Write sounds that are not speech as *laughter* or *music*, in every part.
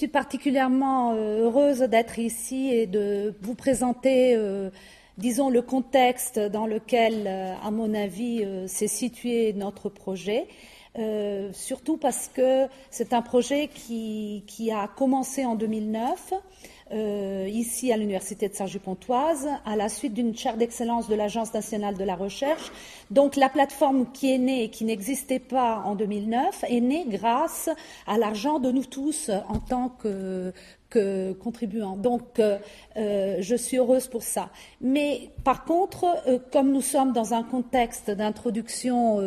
suis particulièrement euh, heureuse d'être ici et de vous présenter, euh, disons, le contexte dans lequel, à mon avis, s'est situé notre projet. surtout parce que c'est un projet qui, qui, a commencé en 2009 euh, ici à l'Université de Sergi-Pontoise, à la suite d'une chaire d'excellence de l'Agence nationale de la recherche. Donc la plateforme qui est née et qui n'existait pas en 2009 est née grâce à l'argent de nous tous en tant que, contribuants. Donc, euh, euh je suis heureuse pour ça. Mais par contre, comme nous sommes dans un contexte d'introduction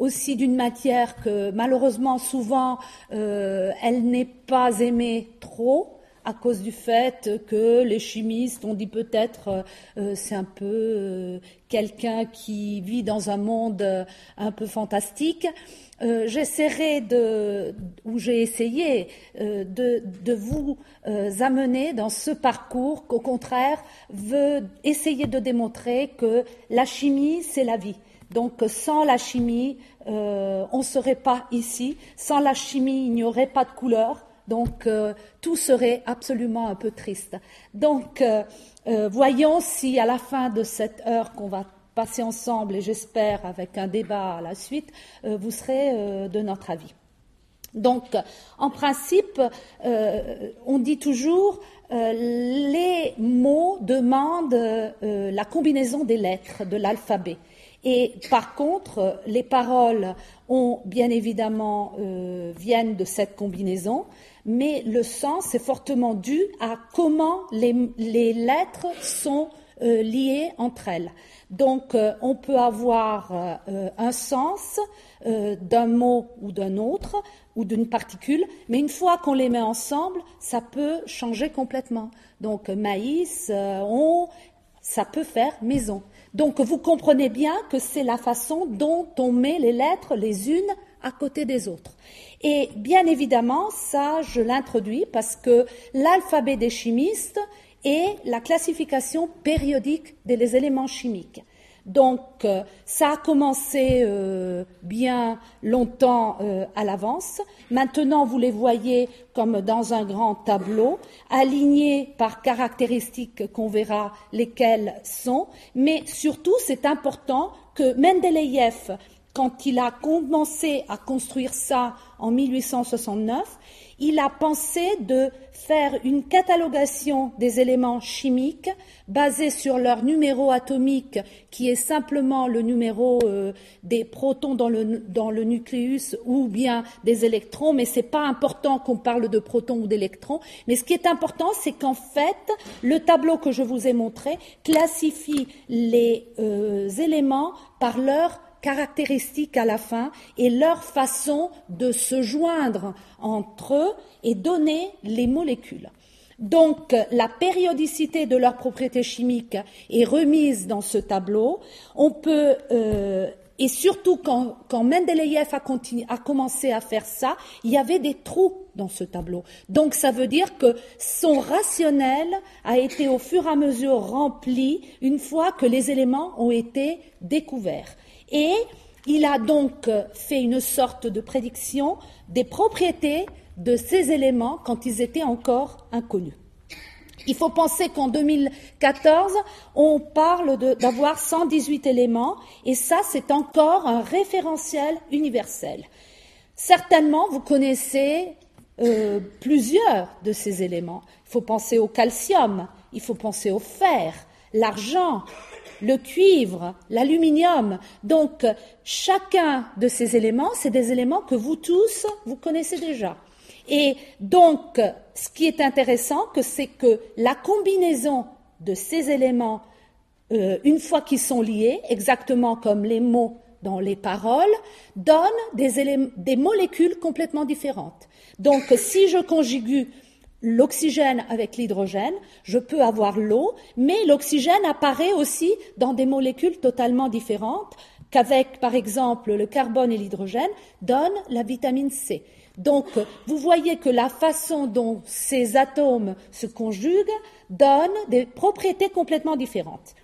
aussi d'une matière que malheureusement souvent elle n'est pas aimée trop, à cause du fait que les chimistes ont dit peut-être euh, c'est un peu euh, quelqu'un qui vit dans un monde euh, un peu fantastique. J'essaierai de, ou j'ai essayé de, de, vous amener dans ce parcours qu'au contraire veut essayer de démontrer que la chimie c'est la vie. Donc sans la chimie, on ne serait pas ici. Sans la chimie, il n'y aurait pas de couleur. Donc euh, tout serait absolument un peu triste. Donc euh, euh, voyons si à la fin de cette heure qu'on va passer ensemble, et j'espère avec un débat à la suite, vous serez de notre avis. Donc, en principe, on dit toujours les mots demandent la combinaison des lettres de l'alphabet. Et par contre, les paroles ont bien évidemment viennent de cette combinaison mais le sens est fortement dû à comment les, lettres sont euh, liées entre elles. Donc, euh, on peut avoir euh, un sens d'un mot ou d'un autre ou d'une particule, mais une fois qu'on les met ensemble, ça peut changer complètement. Donc, maïs, on, ça peut faire maison. Donc, vous comprenez bien que c'est la façon dont on met les lettres les unes à côté des autres. Et bien évidemment, ça, je l'introduis parce que l'alphabet des chimistes est la classification périodique des éléments chimiques. Donc, euh, a commencé euh, bien longtemps euh, à l'avance. Maintenant, vous les voyez comme dans un grand tableau, alignés par caractéristiques qu'on verra lesquelles sont. Mais surtout, c'est important que Mendeleïev quand il a commencé à construire ça en 1869, il a pensé de faire une catalogation des éléments chimiques basée sur leur numéro atomique, qui est simplement le numéro euh, des protons dans le, dans le nucléus ou bien des électrons, mais ce n'est pas important qu'on parle de protons ou d'électrons. Mais ce qui est important, c'est qu'en fait, le tableau que je vous ai montré classifie les euh, éléments par leur caractéristiques à la fin et leur façon de se joindre entre eux et donner les molécules. Donc la périodicité de leurs propriétés chimiques est remise dans ce tableau. On peut euh, et surtout quand, quand Mendeleïev a, a, commencé à faire ça, il y avait des trous dans ce tableau. Donc ça veut dire que son rationnel a été au fur et à mesure rempli une fois que les éléments ont été découverts. Et il a donc fait une sorte de prédiction des propriétés de ces éléments quand ils étaient encore inconnus. Il faut penser qu'en 2014, on parle d'avoir 118 éléments, et ça, c'est encore un référentiel universel. Certainement, vous connaissez euh, plusieurs de ces éléments. Il faut penser au calcium, il faut penser au fer, l'argent, le cuivre, l'aluminium. Donc, chacun de ces éléments, c'est des éléments que vous tous, vous connaissez déjà. Et donc, ce qui est intéressant, c'est que la combinaison de ces éléments, euh, une fois qu'ils sont liés, exactement comme les mots dans les paroles, donne des, des molécules complètement différentes. Donc, si je conjugue l'oxygène avec l'hydrogène, je peux avoir l'eau, mais l'oxygène apparaît aussi dans des molécules totalement différentes qu'avec, par exemple, le carbone et l'hydrogène, donne la vitamine C. Donc, vous voyez que la façon dont ces atomes se conjuguent donne des propriétés complètement différentes.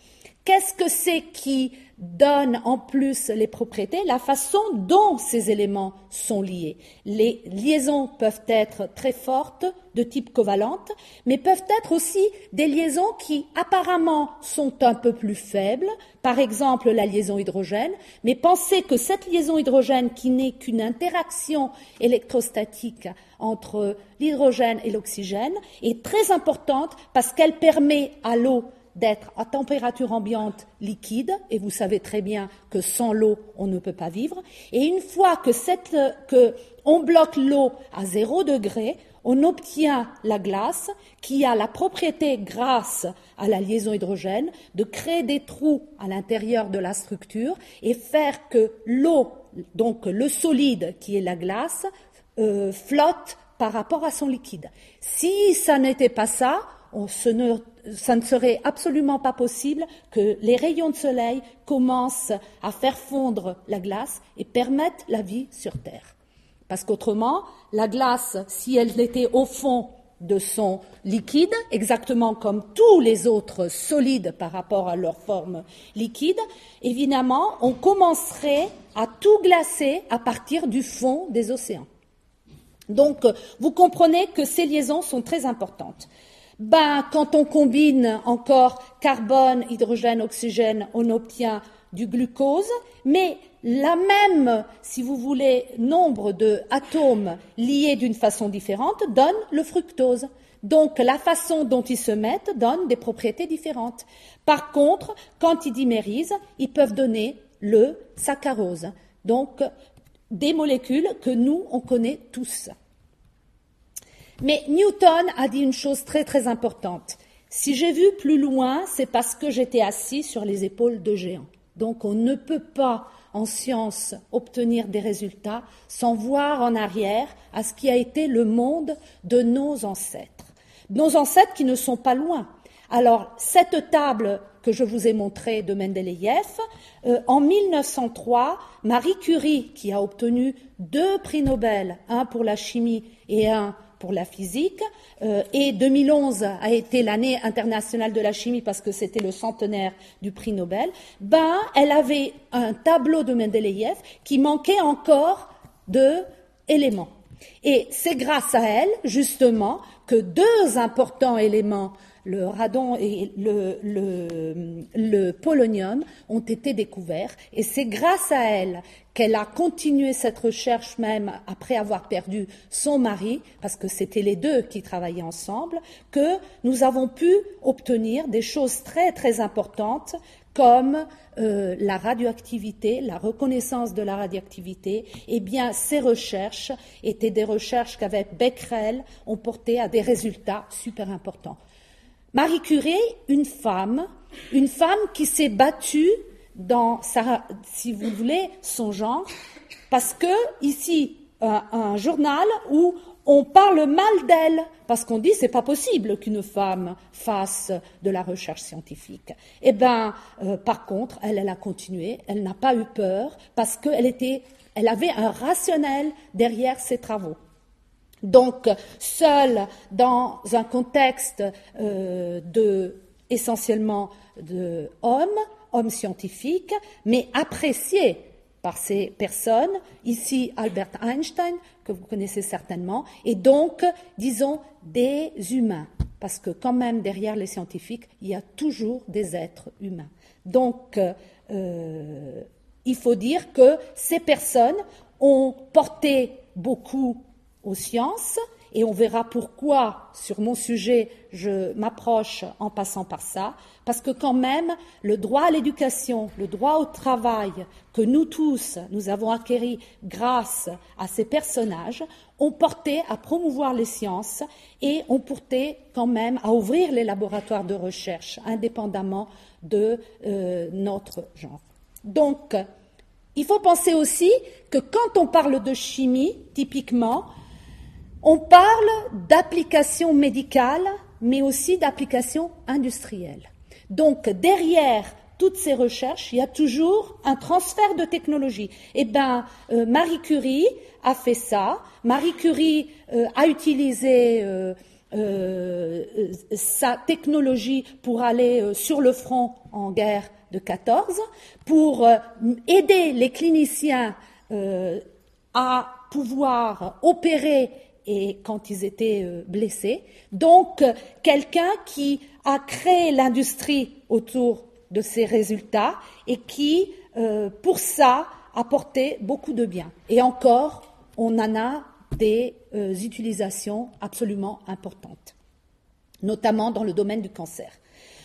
Qu'est-ce que c'est qui donne en plus les propriétés La façon dont ces éléments sont liés. Les liaisons peuvent être très fortes, de type covalente, mais peuvent être aussi des liaisons qui apparemment sont un peu plus faibles, par exemple la liaison hydrogène, mais pensez que cette liaison hydrogène qui n'est qu'une interaction électrostatique entre l'hydrogène et l'oxygène est très importante parce qu'elle permet à l'eau d'être à température ambiante liquide, et vous savez très bien que sans l'eau, on ne peut pas vivre. Et une fois que, cette, que on bloque l'eau à zéro degré, on obtient la glace qui a la propriété, grâce à la liaison hydrogène, de créer des trous à l'intérieur de la structure et faire que l'eau, donc le solide qui est la glace, euh, flotte par rapport à son liquide. Si ça n'était pas ça, on ne, ça ne serait absolument pas possible que les rayons de soleil commencent à faire fondre la glace et permettent la vie sur Terre. Parce qu'autrement, la glace, si elle était au fond de son liquide, exactement comme tous les autres solides par rapport à leur forme liquide, évidemment, on commencerait à tout glacer à partir du fond des océans. Donc, vous comprenez que ces liaisons sont très importantes. Ben, quand on combine encore carbone, hydrogène, oxygène, on obtient du glucose, mais la même, si vous voulez, nombre d'atomes liés d'une façon différente donne le fructose. Donc la façon dont ils se mettent donne des propriétés différentes. Par contre, quand ils dimérisent, ils peuvent donner le saccharose. Donc des molécules que nous, on connaît tous. Mais Newton a dit une chose très très importante. Si j'ai vu plus loin, c'est parce que j'étais assis sur les épaules de géants. Donc on ne peut pas en science obtenir des résultats sans voir en arrière à ce qui a été le monde de nos ancêtres. Nos ancêtres qui ne sont pas loin. Alors, cette table que je vous ai montrée de Mendeleïev, euh, en 1903, Marie Curie, qui a obtenu deux prix Nobel, un pour la chimie et un pour la physique. Euh, et 2011 a été l'année internationale de la chimie parce que c'était le centenaire du prix Nobel. Ben, elle avait un tableau de Mendeleïev qui manquait encore de éléments. Et c'est grâce à elle, justement, que deux importants éléments le radon et le, polonium ont été découverts et c'est grâce à elle qu'elle a continué cette recherche même après avoir perdu son mari, parce que c'était les deux qui travaillaient ensemble, que nous avons pu obtenir des choses très très importantes comme euh, la radioactivité, la reconnaissance de la radioactivité, eh bien, ces recherches étaient des recherches qu'avec Becquerel ont porté à des résultats super importants. Marie Curie, une femme, une femme qui s'est battue dans sa, si vous voulez, son genre, parce que ici, un, journal où on parle mal d'elle parce qu'on dit c'est pas possible qu'une femme fasse de la recherche scientifique. Eh bien, euh, par contre, elle, elle a continué, elle n'a pas eu peur parce qu'elle avait un rationnel derrière ses travaux. Donc, seule dans un contexte euh, essentiellement de hommes, scientifiques, mais appréciés par ces personnes, ici Albert Einstein, que vous connaissez certainement, et donc, disons, des humains, parce que quand même derrière les scientifiques, il y a toujours des êtres humains. Donc, euh, il faut dire que ces personnes ont porté beaucoup aux sciences, et on verra pourquoi sur mon sujet je m'approche en passant par ça, parce que quand même le droit à l'éducation, le droit au travail que nous tous nous avons acquéri grâce à ces personnages ont porté à promouvoir les sciences et ont porté quand même à ouvrir les laboratoires de recherche indépendamment de euh, notre genre. Donc, il faut penser aussi que quand on parle de chimie, typiquement, on parle d'applications médicales, mais aussi d'applications industrielles. Donc derrière toutes ces recherches, il y a toujours un transfert de technologie. Eh bien, euh, Marie Curie a fait ça. Marie Curie euh, a utilisé euh, sa technologie pour aller sur le front en guerre de 14, pour aider les cliniciens à pouvoir opérer et quand ils étaient euh, blessés. Donc, quelqu'un qui a créé l'industrie autour de ces résultats et qui, euh, pour ça, a porté beaucoup de bien. Et encore, on en a des euh, utilisations absolument importantes, notamment dans le domaine du cancer.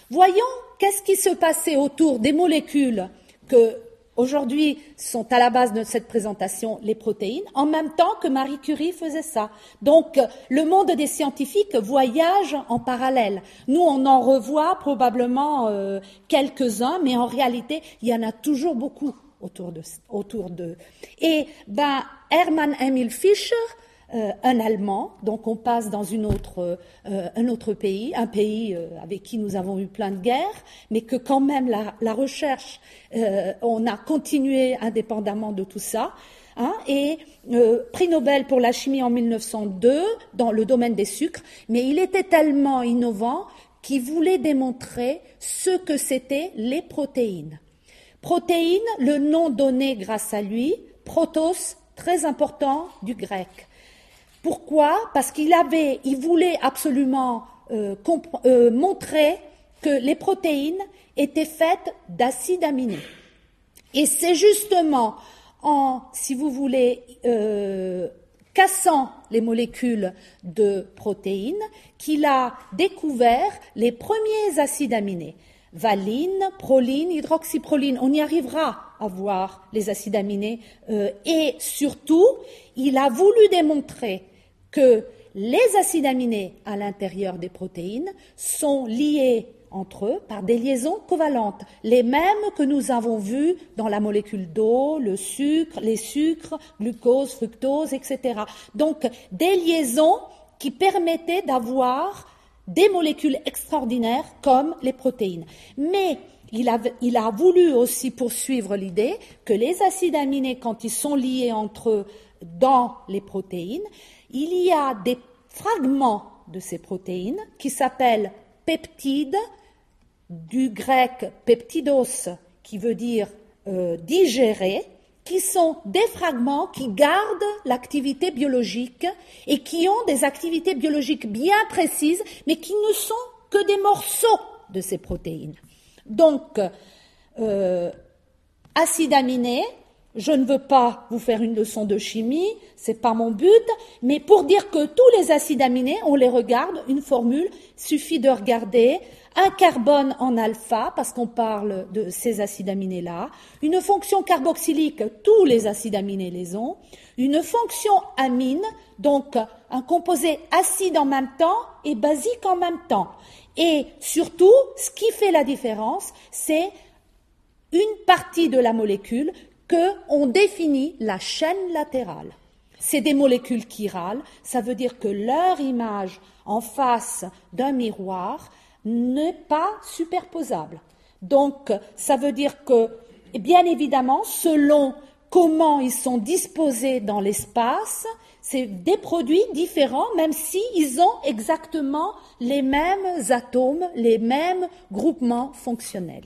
Voyons qu'est-ce qui se passait autour des molécules que Aujourd'hui sont à la base de cette présentation les protéines, en même temps que Marie Curie faisait ça. Donc le monde des scientifiques voyage en parallèle. Nous, on en revoit probablement euh, quelques-uns, mais en réalité, il y en a toujours beaucoup autour de. Autour de. Et ben, Hermann Emil Fischer, euh, un Allemand, donc on passe dans euh, un autre pays, un pays euh, avec qui nous avons eu plein de guerres, mais que quand même la, recherche, on a continué indépendamment de tout ça. Hein, et prix Nobel pour la chimie en 1902 dans le domaine des sucres, mais il était tellement innovant qu'il voulait démontrer ce que c'étaient les protéines. Protéines, le nom donné grâce à lui, protos, très important du grec. Pourquoi? Parce qu'il avait, il voulait absolument euh, euh, montrer que les protéines étaient faites d'acides aminés. Et c'est justement en, si vous voulez, euh, cassant les molécules de protéines qu'il a découvert les premiers acides aminés. Valine, proline, hydroxyproline, on y arrivera à voir les acides aminés. et surtout, il a voulu démontrer que les acides aminés à l'intérieur des protéines sont liés entre eux par des liaisons covalentes, les mêmes que nous avons vues dans la molécule d'eau, le sucre, les sucres, glucose, fructose, etc. Donc des liaisons qui permettaient d'avoir des molécules extraordinaires comme les protéines. Mais il a, il a voulu aussi poursuivre l'idée que les acides aminés, quand ils sont liés entre eux dans les protéines, il y a des fragments de ces protéines qui s'appellent peptides, du grec peptidos, qui veut dire euh, digérer, qui sont des fragments qui gardent l'activité biologique et qui ont des activités biologiques bien précises, mais qui ne sont que des morceaux de ces protéines. Donc, euh, acides aminés, je ne veux pas vous faire une leçon de chimie, c'est pas mon but, mais pour dire que tous les acides aminés, on les regarde, une formule, suffit de regarder un carbone en alpha, parce qu'on parle de ces acides aminés-là, une fonction carboxylique, tous les acides aminés les ont, une fonction amine, donc un composé acide en même temps et basique en même temps. Et surtout, ce qui fait la différence, c'est une partie de la molécule qu'on définit la chaîne latérale. C'est des molécules chirales, ça veut dire que leur image en face d'un miroir n'est pas superposable. Donc, ça veut dire que, bien évidemment, selon comment ils sont disposés dans l'espace, c'est des produits différents, même s'ils ont exactement les mêmes atomes, les mêmes groupements fonctionnels.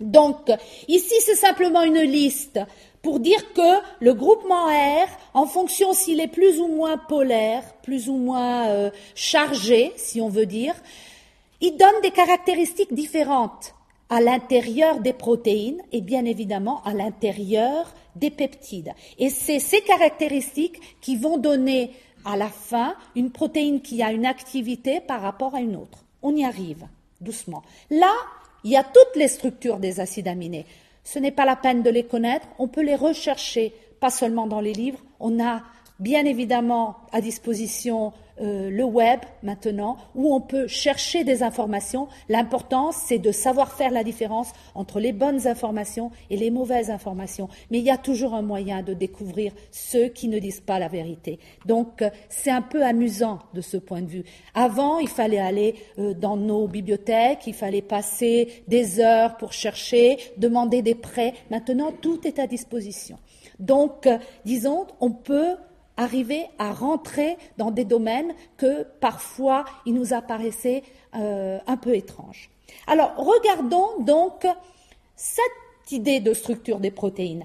Donc, ici, c'est simplement une liste pour dire que le groupement R, en fonction s'il est plus ou moins polaire, plus ou moins euh, chargé, si on veut dire, il donne des caractéristiques différentes à l'intérieur des protéines et bien évidemment à l'intérieur des peptides. Et c'est ces caractéristiques qui vont donner à la fin une protéine qui a une activité par rapport à une autre. On y arrive doucement. Là, il y a toutes les structures des acides aminés. Ce n'est pas la peine de les connaître, on peut les rechercher, pas seulement dans les livres. On a bien évidemment à disposition euh, le web maintenant, où on peut chercher des informations. L'important, c'est de savoir faire la différence entre les bonnes informations et les mauvaises informations. Mais il y a toujours un moyen de découvrir ceux qui ne disent pas la vérité. Donc, euh, c'est un peu amusant de ce point de vue. Avant, il fallait aller euh, dans nos bibliothèques, il fallait passer des heures pour chercher, demander des prêts. Maintenant, tout est à disposition. Donc, disons, on peut arriver à rentrer dans des domaines que parfois il nous apparaissait euh, un peu étranges. Alors regardons donc cette idée de structure des protéines.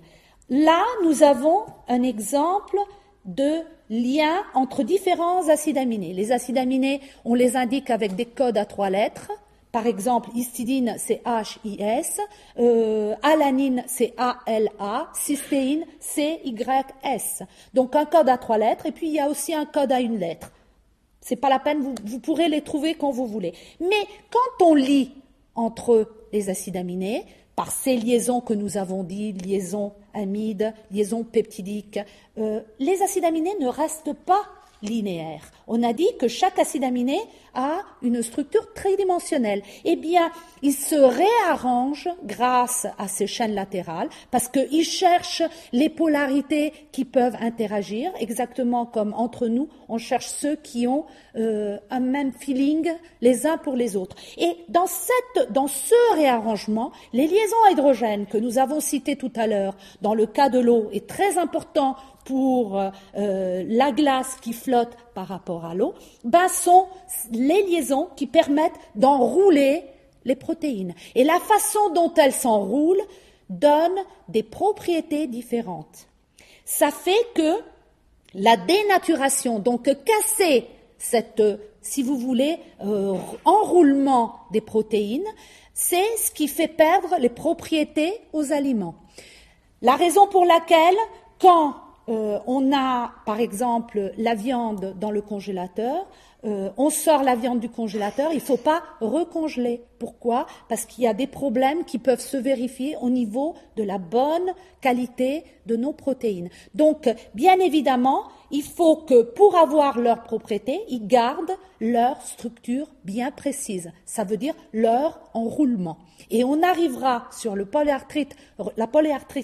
Là, nous avons un exemple de lien entre différents acides aminés. Les acides aminés, on les indique avec des codes à trois lettres. Par exemple, histidine, c'est H-I-S, euh, alanine, c'est A-L-A, cystéine, C-Y-S. Donc un code à trois lettres, et puis il y a aussi un code à une lettre. C'est pas la peine, vous, vous pourrez les trouver quand vous voulez. Mais quand on lit entre les acides aminés, par ces liaisons que nous avons dit, liaisons amides, liaisons peptidiques, euh, les acides aminés ne restent pas linéaire. On a dit que chaque acide aminé a une structure tridimensionnelle. Eh bien, il se réarrange grâce à ces chaînes latérales parce qu'il cherche les polarités qui peuvent interagir, exactement comme entre nous, on cherche ceux qui ont euh, un même feeling les uns pour les autres. Et dans, cette, dans ce réarrangement, les liaisons à hydrogène que nous avons citées tout à l'heure, dans le cas de l'eau, est très important pour euh, la glace qui flotte par rapport à l'eau, ben sont les liaisons qui permettent d'enrouler les protéines. Et la façon dont elles s'enroulent donne des propriétés différentes. Ça fait que la dénaturation, donc casser cette, si vous voulez, euh, enroulement des protéines, c'est ce qui fait perdre les propriétés aux aliments. La raison pour laquelle, quand euh, on a, par exemple, la viande dans le congélateur, euh, on sort la viande du congélateur, il ne faut pas recongeler. Pourquoi? Parce qu'il y a des problèmes qui peuvent se vérifier au niveau de la bonne qualité de nos protéines. Donc, bien évidemment, il faut que pour avoir leur propriété, ils gardent leur structure bien précise. Ça veut dire leur enroulement. Et on arrivera sur la polyarthrite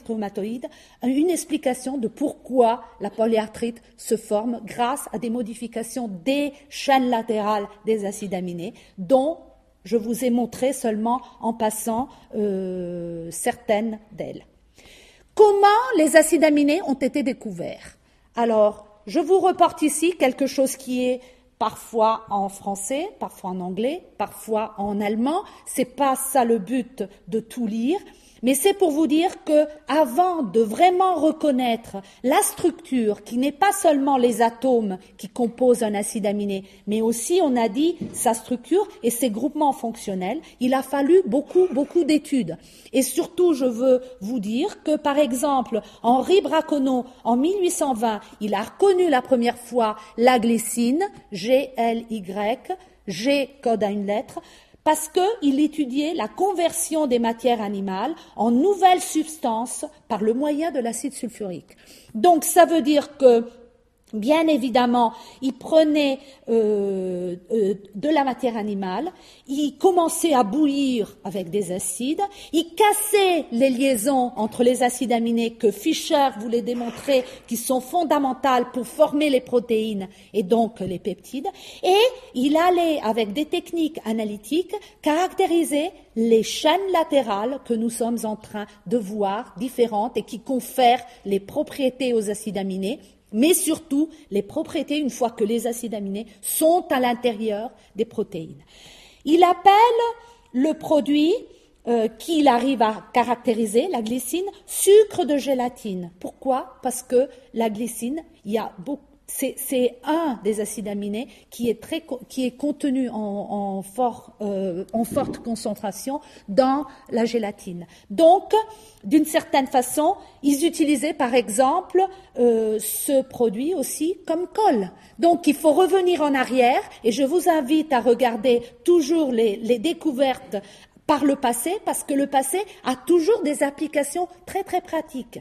rhumatoïde, une explication de pourquoi la polyarthrite se forme grâce à des modifications des chaînes latérales des acides aminés, dont je vous ai montré seulement en passant euh, certaines d'elles. Comment les acides aminés ont été découverts? Alors, je vous reporte ici quelque chose qui est parfois en français, parfois en anglais, parfois en allemand. C'est pas ça le but de tout lire. Mais c'est pour vous dire que avant de vraiment reconnaître la structure, qui n'est pas seulement les atomes qui composent un acide aminé, mais aussi, on a dit, sa structure et ses groupements fonctionnels, il a fallu beaucoup, beaucoup d'études. Et surtout, je veux vous dire que, par exemple, Henri Braconneau, en 1820, il a reconnu la première fois la glycine, G-L-Y, G code à une lettre, parce qu'il étudiait la conversion des matières animales en nouvelles substances par le moyen de l'acide sulfurique. Donc ça veut dire que Bien évidemment, il prenait euh, euh, de la matière animale, il commençait à bouillir avec des acides, il cassait les liaisons entre les acides aminés que Fischer voulait démontrer qui sont fondamentales pour former les protéines et donc les peptides, et il allait avec des techniques analytiques caractériser les chaînes latérales que nous sommes en train de voir différentes et qui confèrent les propriétés aux acides aminés mais surtout les propriétés une fois que les acides aminés sont à l'intérieur des protéines. Il appelle le produit euh, qu'il arrive à caractériser, la glycine, sucre de gélatine. Pourquoi? Parce que la glycine, il y a beaucoup c'est un des acides aminés qui est, contenu en, euh, en, forte concentration dans la gélatine. Donc, d'une certaine façon, ils utilisaient par exemple euh, ce produit aussi comme colle. Donc, il faut revenir en arrière et je vous invite à regarder toujours les, les découvertes par le passé parce que le passé a toujours des applications très très pratiques,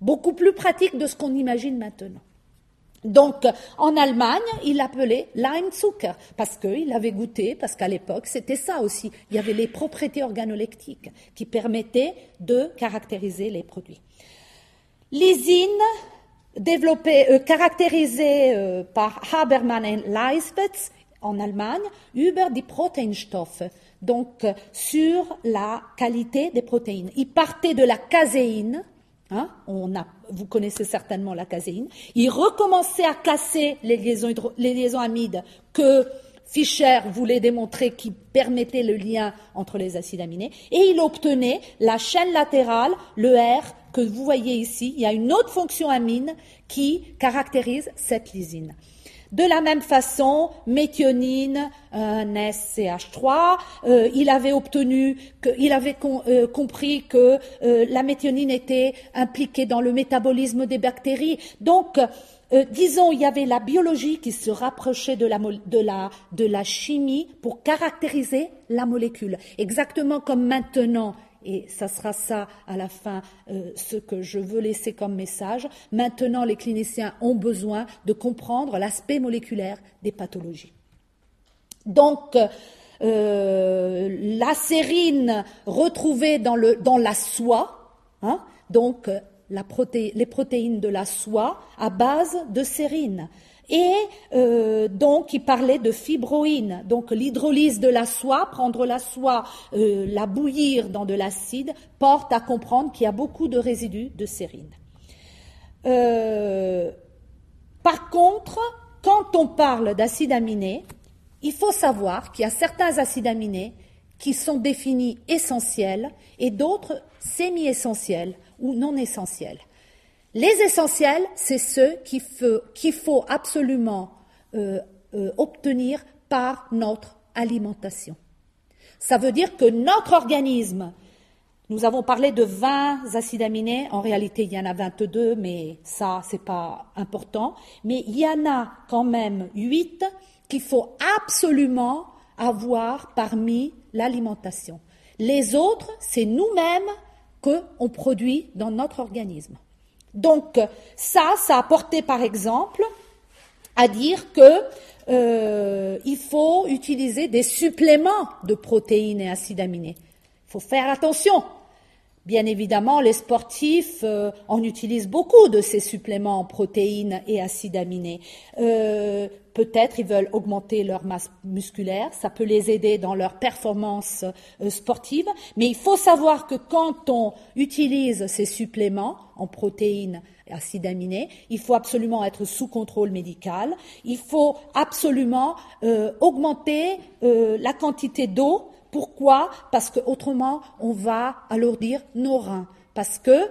beaucoup plus pratiques de ce qu'on imagine maintenant. Donc, en Allemagne, il l'appelait Leimzucker, parce qu'il avait goûté, parce qu'à l'époque, c'était ça aussi. Il y avait les propriétés organoleptiques qui permettaient de caractériser les produits. Lysine, développée, euh, caractérisée euh, par Habermann et Leisbetz en Allemagne, über die Proteinstoffe, donc sur la qualité des protéines. Il partait de la caséine, Hein, on a, vous connaissez certainement la caséine. Il recommençait à casser les liaisons, amides que Fischer voulait démontrer qui permettait le lien entre les acides aminés. Et il obtenait la chaîne latérale, le R, que vous voyez ici. Il y a une autre fonction amine qui caractérise cette lysine. De la même façon, méthionine, un SCH3, euh, il avait obtenu, avait euh, compris que euh, la méthionine était impliquée dans le métabolisme des bactéries. Donc, disons, il y avait la biologie qui se rapprochait de la chimie pour caractériser la molécule. Exactement comme maintenant, et ça sera ça à la fin euh, ce que je veux laisser comme message. Maintenant, les cliniciens ont besoin de comprendre l'aspect moléculaire des pathologies. Donc, euh, la sérine retrouvée dans, la soie, hein, donc la les protéines de la soie à base de sérine. Et euh, donc, il parlait de fibroïne, donc l'hydrolyse de la soie, prendre la soie, euh, la bouillir dans de l'acide, porte à comprendre qu'il y a beaucoup de résidus de sérine. Euh, par contre, quand on parle d'acides aminés, il faut savoir qu'il y a certains acides aminés qui sont définis essentiels et d'autres semi-essentiels ou non essentiels. Les essentiels, c'est ceux qu'il faut, absolument euh, euh, obtenir par notre alimentation. Ça veut dire que notre organisme, nous avons parlé de 20 acides aminés, en réalité il y en a 22, mais ça c'est pas important, mais il y en a quand même 8 qu'il faut absolument avoir parmi l'alimentation. Les autres, c'est nous-mêmes qu'on produit dans notre organisme. Donc ça, ça a porté par exemple à dire que euh, il faut utiliser des suppléments de protéines et acides aminés. Il faut faire attention. Bien évidemment, les sportifs euh, en utilisent beaucoup de ces suppléments en protéines et acides aminés. Euh, peut-être ils veulent augmenter leur masse musculaire, ça peut les aider dans leur performance euh, sportive, mais il faut savoir que quand on utilise ces suppléments en protéines et acides aminés, il faut absolument être sous contrôle médical, il faut absolument augmenter la quantité d'eau pourquoi? Parce qu'autrement, on va alourdir nos reins. Parce que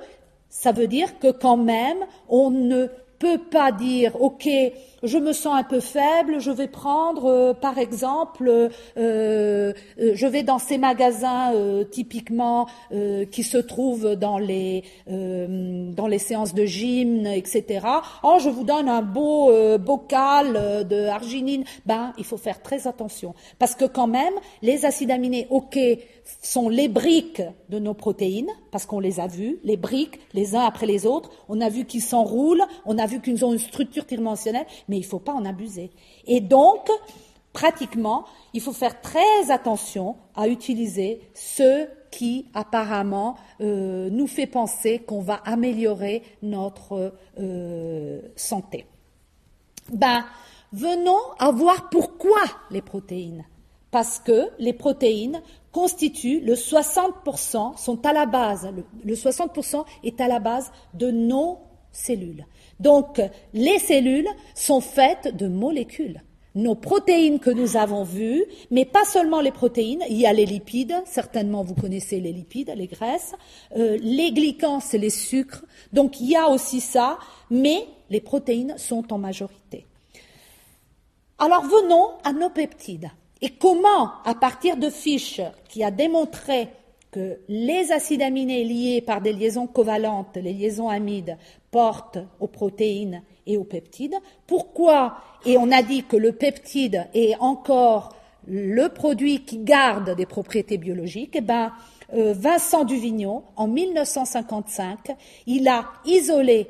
ça veut dire que quand même, on ne peut pas dire, OK, je me sens un peu faible, je vais prendre, euh, par exemple, euh, euh, je vais dans ces magasins typiquement qui se trouvent dans les dans les séances de gym, etc. Oh, je vous donne un beau bocal de arginine. Ben, il faut faire très attention parce que quand même, les acides aminés, ok, sont les briques de nos protéines, parce qu'on les a vus, les briques, les uns après les autres. On a vu qu'ils s'enroulent, on a vu qu'ils ont une structure tridimensionnelle, il ne faut pas en abuser. Et donc, pratiquement, il faut faire très attention à utiliser ce qui apparemment euh, nous fait penser qu'on va améliorer notre euh, santé. Ben, venons à voir pourquoi les protéines. Parce que les protéines constituent le 60%, sont à la base, le 60% est à la base de nos cellules. Donc, les cellules sont faites de molécules. Nos protéines que nous avons vues, mais pas seulement les protéines, il y a les lipides, certainement vous connaissez les lipides, les graisses, euh, les glycans, c'est les sucres, donc il y a aussi ça, mais les protéines sont en majorité. Alors venons à nos peptides. Et comment, à partir de Fischer, qui a démontré que les acides aminés liés par des liaisons covalentes, les liaisons amides, portent aux protéines et aux peptides. Pourquoi? Et on a dit que le peptide est encore le produit qui garde des propriétés biologiques. Eh ben, euh, Vincent Duvignon, en 1955, il a isolé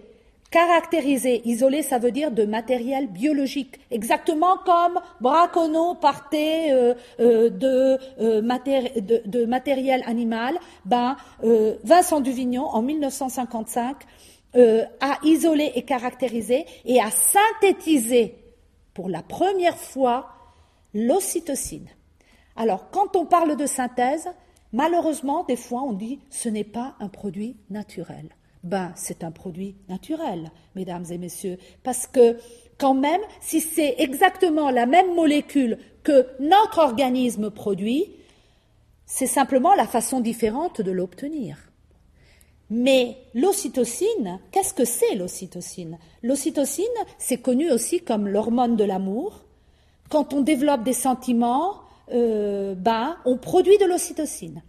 Caractérisé, isolé, ça veut dire de matériel biologique, exactement comme Braconneau partait euh, euh, de, matériel animal. Ben, Vincent Duvignon, en 1955, a isolé et caractérisé et a synthétisé pour la première fois l'ocytocine. Alors, quand on parle de synthèse, malheureusement, des fois, on dit ce n'est pas un produit naturel. Ben, c'est un produit naturel, mesdames et messieurs, parce que quand même, si c'est exactement la même molécule que notre organisme produit, c'est simplement la façon différente de l'obtenir. Mais l'ocytocine, qu'est-ce que c'est l'ocytocine? L'ocytocine, c'est connu aussi comme l'hormone de l'amour. Quand on développe des sentiments, euh, ben, on produit de l'ocytocine.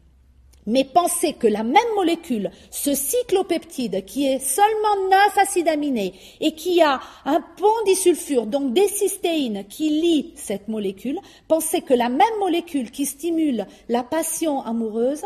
Mais pensez que la même molécule, ce cyclopeptide qui est seulement 9 acides aminés et qui a un pont disulfure, donc des cystéines qui lient cette molécule, pensez que la même molécule qui stimule la passion amoureuse,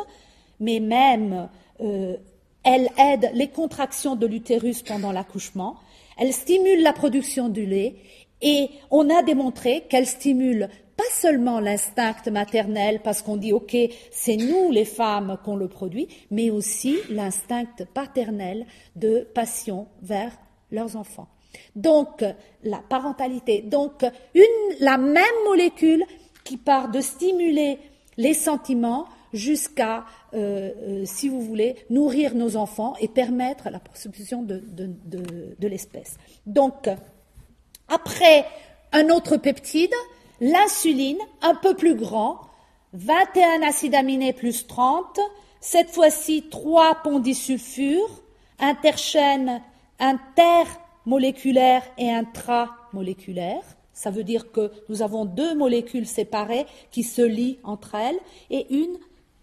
mais même euh, elle aide les contractions de l'utérus pendant l'accouchement, elle stimule la production du lait et on a démontré qu'elle stimule pas seulement l'instinct maternel, parce qu'on dit, OK, c'est nous les femmes qu'on le produit, mais aussi l'instinct paternel de passion vers leurs enfants. Donc, la parentalité. Donc, la même molécule qui part de stimuler les sentiments jusqu'à, euh, euh, si vous voulez, nourrir nos enfants et permettre la production de, de, l'espèce. Donc, après un autre peptide, L'insuline, un peu plus grand, 21 acides aminés plus 30, cette fois-ci 3 ponts disulfures, interchaînes intermoléculaires et intramoléculaires. Ça veut dire que nous avons deux molécules séparées qui se lient entre elles et une,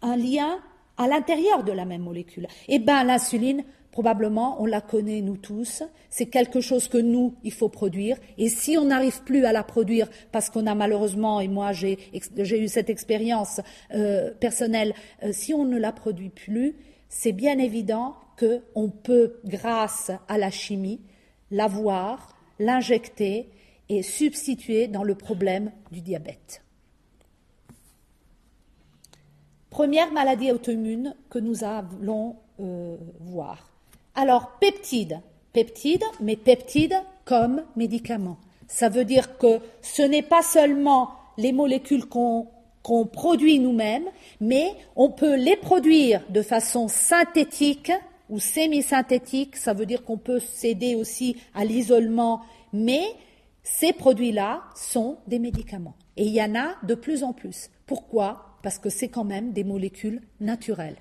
un lien à l'intérieur de la même molécule. Eh bien, l'insuline Probablement, on la connaît nous tous. C'est quelque chose que nous, il faut produire. Et si on n'arrive plus à la produire, parce qu'on a malheureusement, et moi j'ai eu cette expérience euh, personnelle, euh, si on ne la produit plus, c'est bien évident qu'on peut, grâce à la chimie, l'avoir, l'injecter et substituer dans le problème du diabète. Première maladie auto-immune que nous allons euh, voir. Alors, peptide, peptide, mais peptide comme médicament. Ça veut dire que ce n'est pas seulement les molécules qu'on produit nous-mêmes, mais on peut les produire de façon synthétique ou semi-synthétique. Ça veut dire qu'on peut céder aussi à l'isolement, mais ces produits-là sont des médicaments. Et il y en a de plus en plus. Pourquoi? Parce que c'est quand même des molécules naturelles.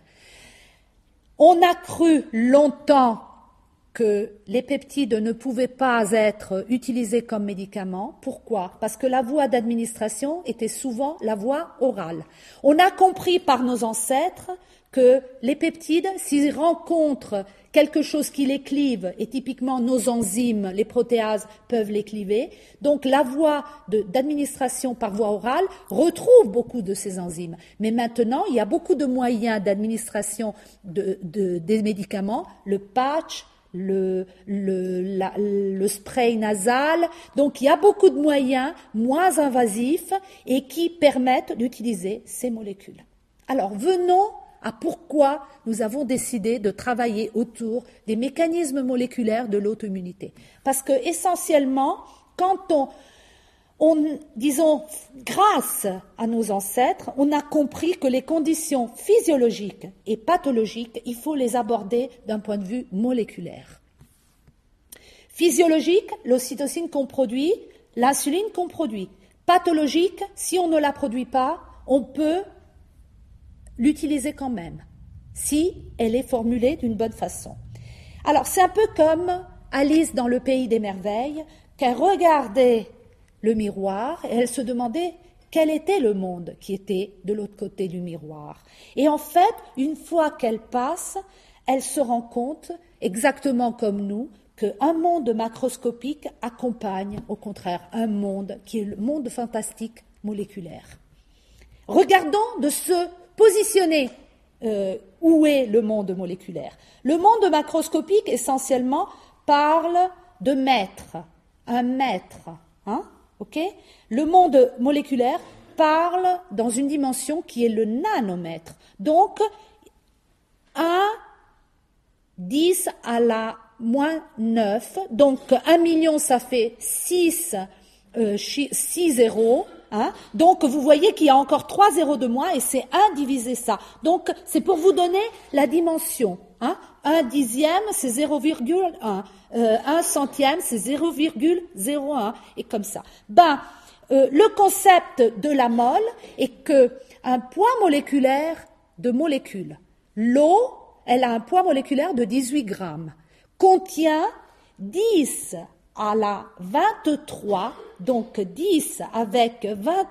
On a cru longtemps que les peptides ne pouvaient pas être utilisés comme médicaments. Pourquoi? Parce que la voie d'administration était souvent la voie orale. On a compris par nos ancêtres que les peptides, s'ils rencontrent quelque chose qui les clive, et typiquement nos enzymes, les protéases, peuvent les cliver, donc la voie d'administration par voie orale retrouve beaucoup de ces enzymes. Mais maintenant, il y a beaucoup de moyens d'administration de, des médicaments, le patch, le, spray nasal. Donc il y a beaucoup de moyens moins invasifs et qui permettent d'utiliser ces molécules. Alors venons à pourquoi nous avons décidé de travailler autour des mécanismes moléculaires de l'auto-immunité. Parce que essentiellement, quand on, on, disons, grâce à nos ancêtres, on a compris que les conditions physiologiques et pathologiques, il faut les aborder d'un point de vue moléculaire. Physiologique, l'ocytocine qu'on produit, l'insuline qu'on produit. Pathologique, si on ne la produit pas, on peut l'utiliser quand même, si elle est formulée d'une bonne façon. Alors c'est un peu comme Alice dans le pays des merveilles, qu'elle regardait le miroir et elle se demandait quel était le monde qui était de l'autre côté du miroir. Et en fait, une fois qu'elle passe, elle se rend compte, exactement comme nous, qu'un monde macroscopique accompagne, au contraire, un monde qui est le monde fantastique moléculaire. Regardons de ce positionner euh, où est le monde moléculaire. Le monde macroscopique, essentiellement, parle de mètres, un mètre. Hein, le monde moléculaire parle dans une dimension qui est le nanomètre. Donc, 1, 10 à la moins 9. Donc, 1 million, ça fait 6, euh, 6 zéros. Hein. Donc, vous voyez qu'il y a encore trois zéros de moins et c'est 1 divisé ça. Donc, c'est pour vous donner la dimension. Hein. Un dixième, c'est 0,1. Euh, un centième, c'est 0,01. Et comme ça. Ben, euh, le concept de la mole est que un poids moléculaire de molécules, l'eau, elle a un poids moléculaire de 18 grammes, contient 10 à la 23, donc 10 avec 20,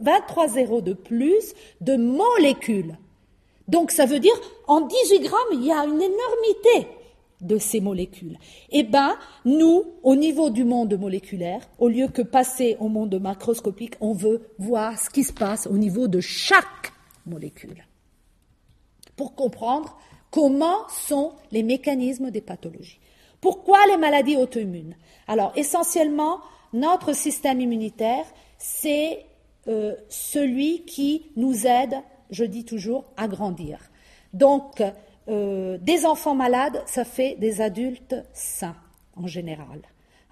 23 zéros de plus de molécules. Donc ça veut dire en 18 grammes, il y a une énormité de ces molécules. Eh bien, nous, au niveau du monde moléculaire, au lieu que passer au monde macroscopique, on veut voir ce qui se passe au niveau de chaque molécule pour comprendre comment sont les mécanismes des pathologies. Pourquoi les maladies auto-immunes? Alors, essentiellement, notre système immunitaire, c'est euh, celui qui nous aide, je dis toujours, à grandir. Donc, euh, des enfants malades, ça fait des adultes sains, en général.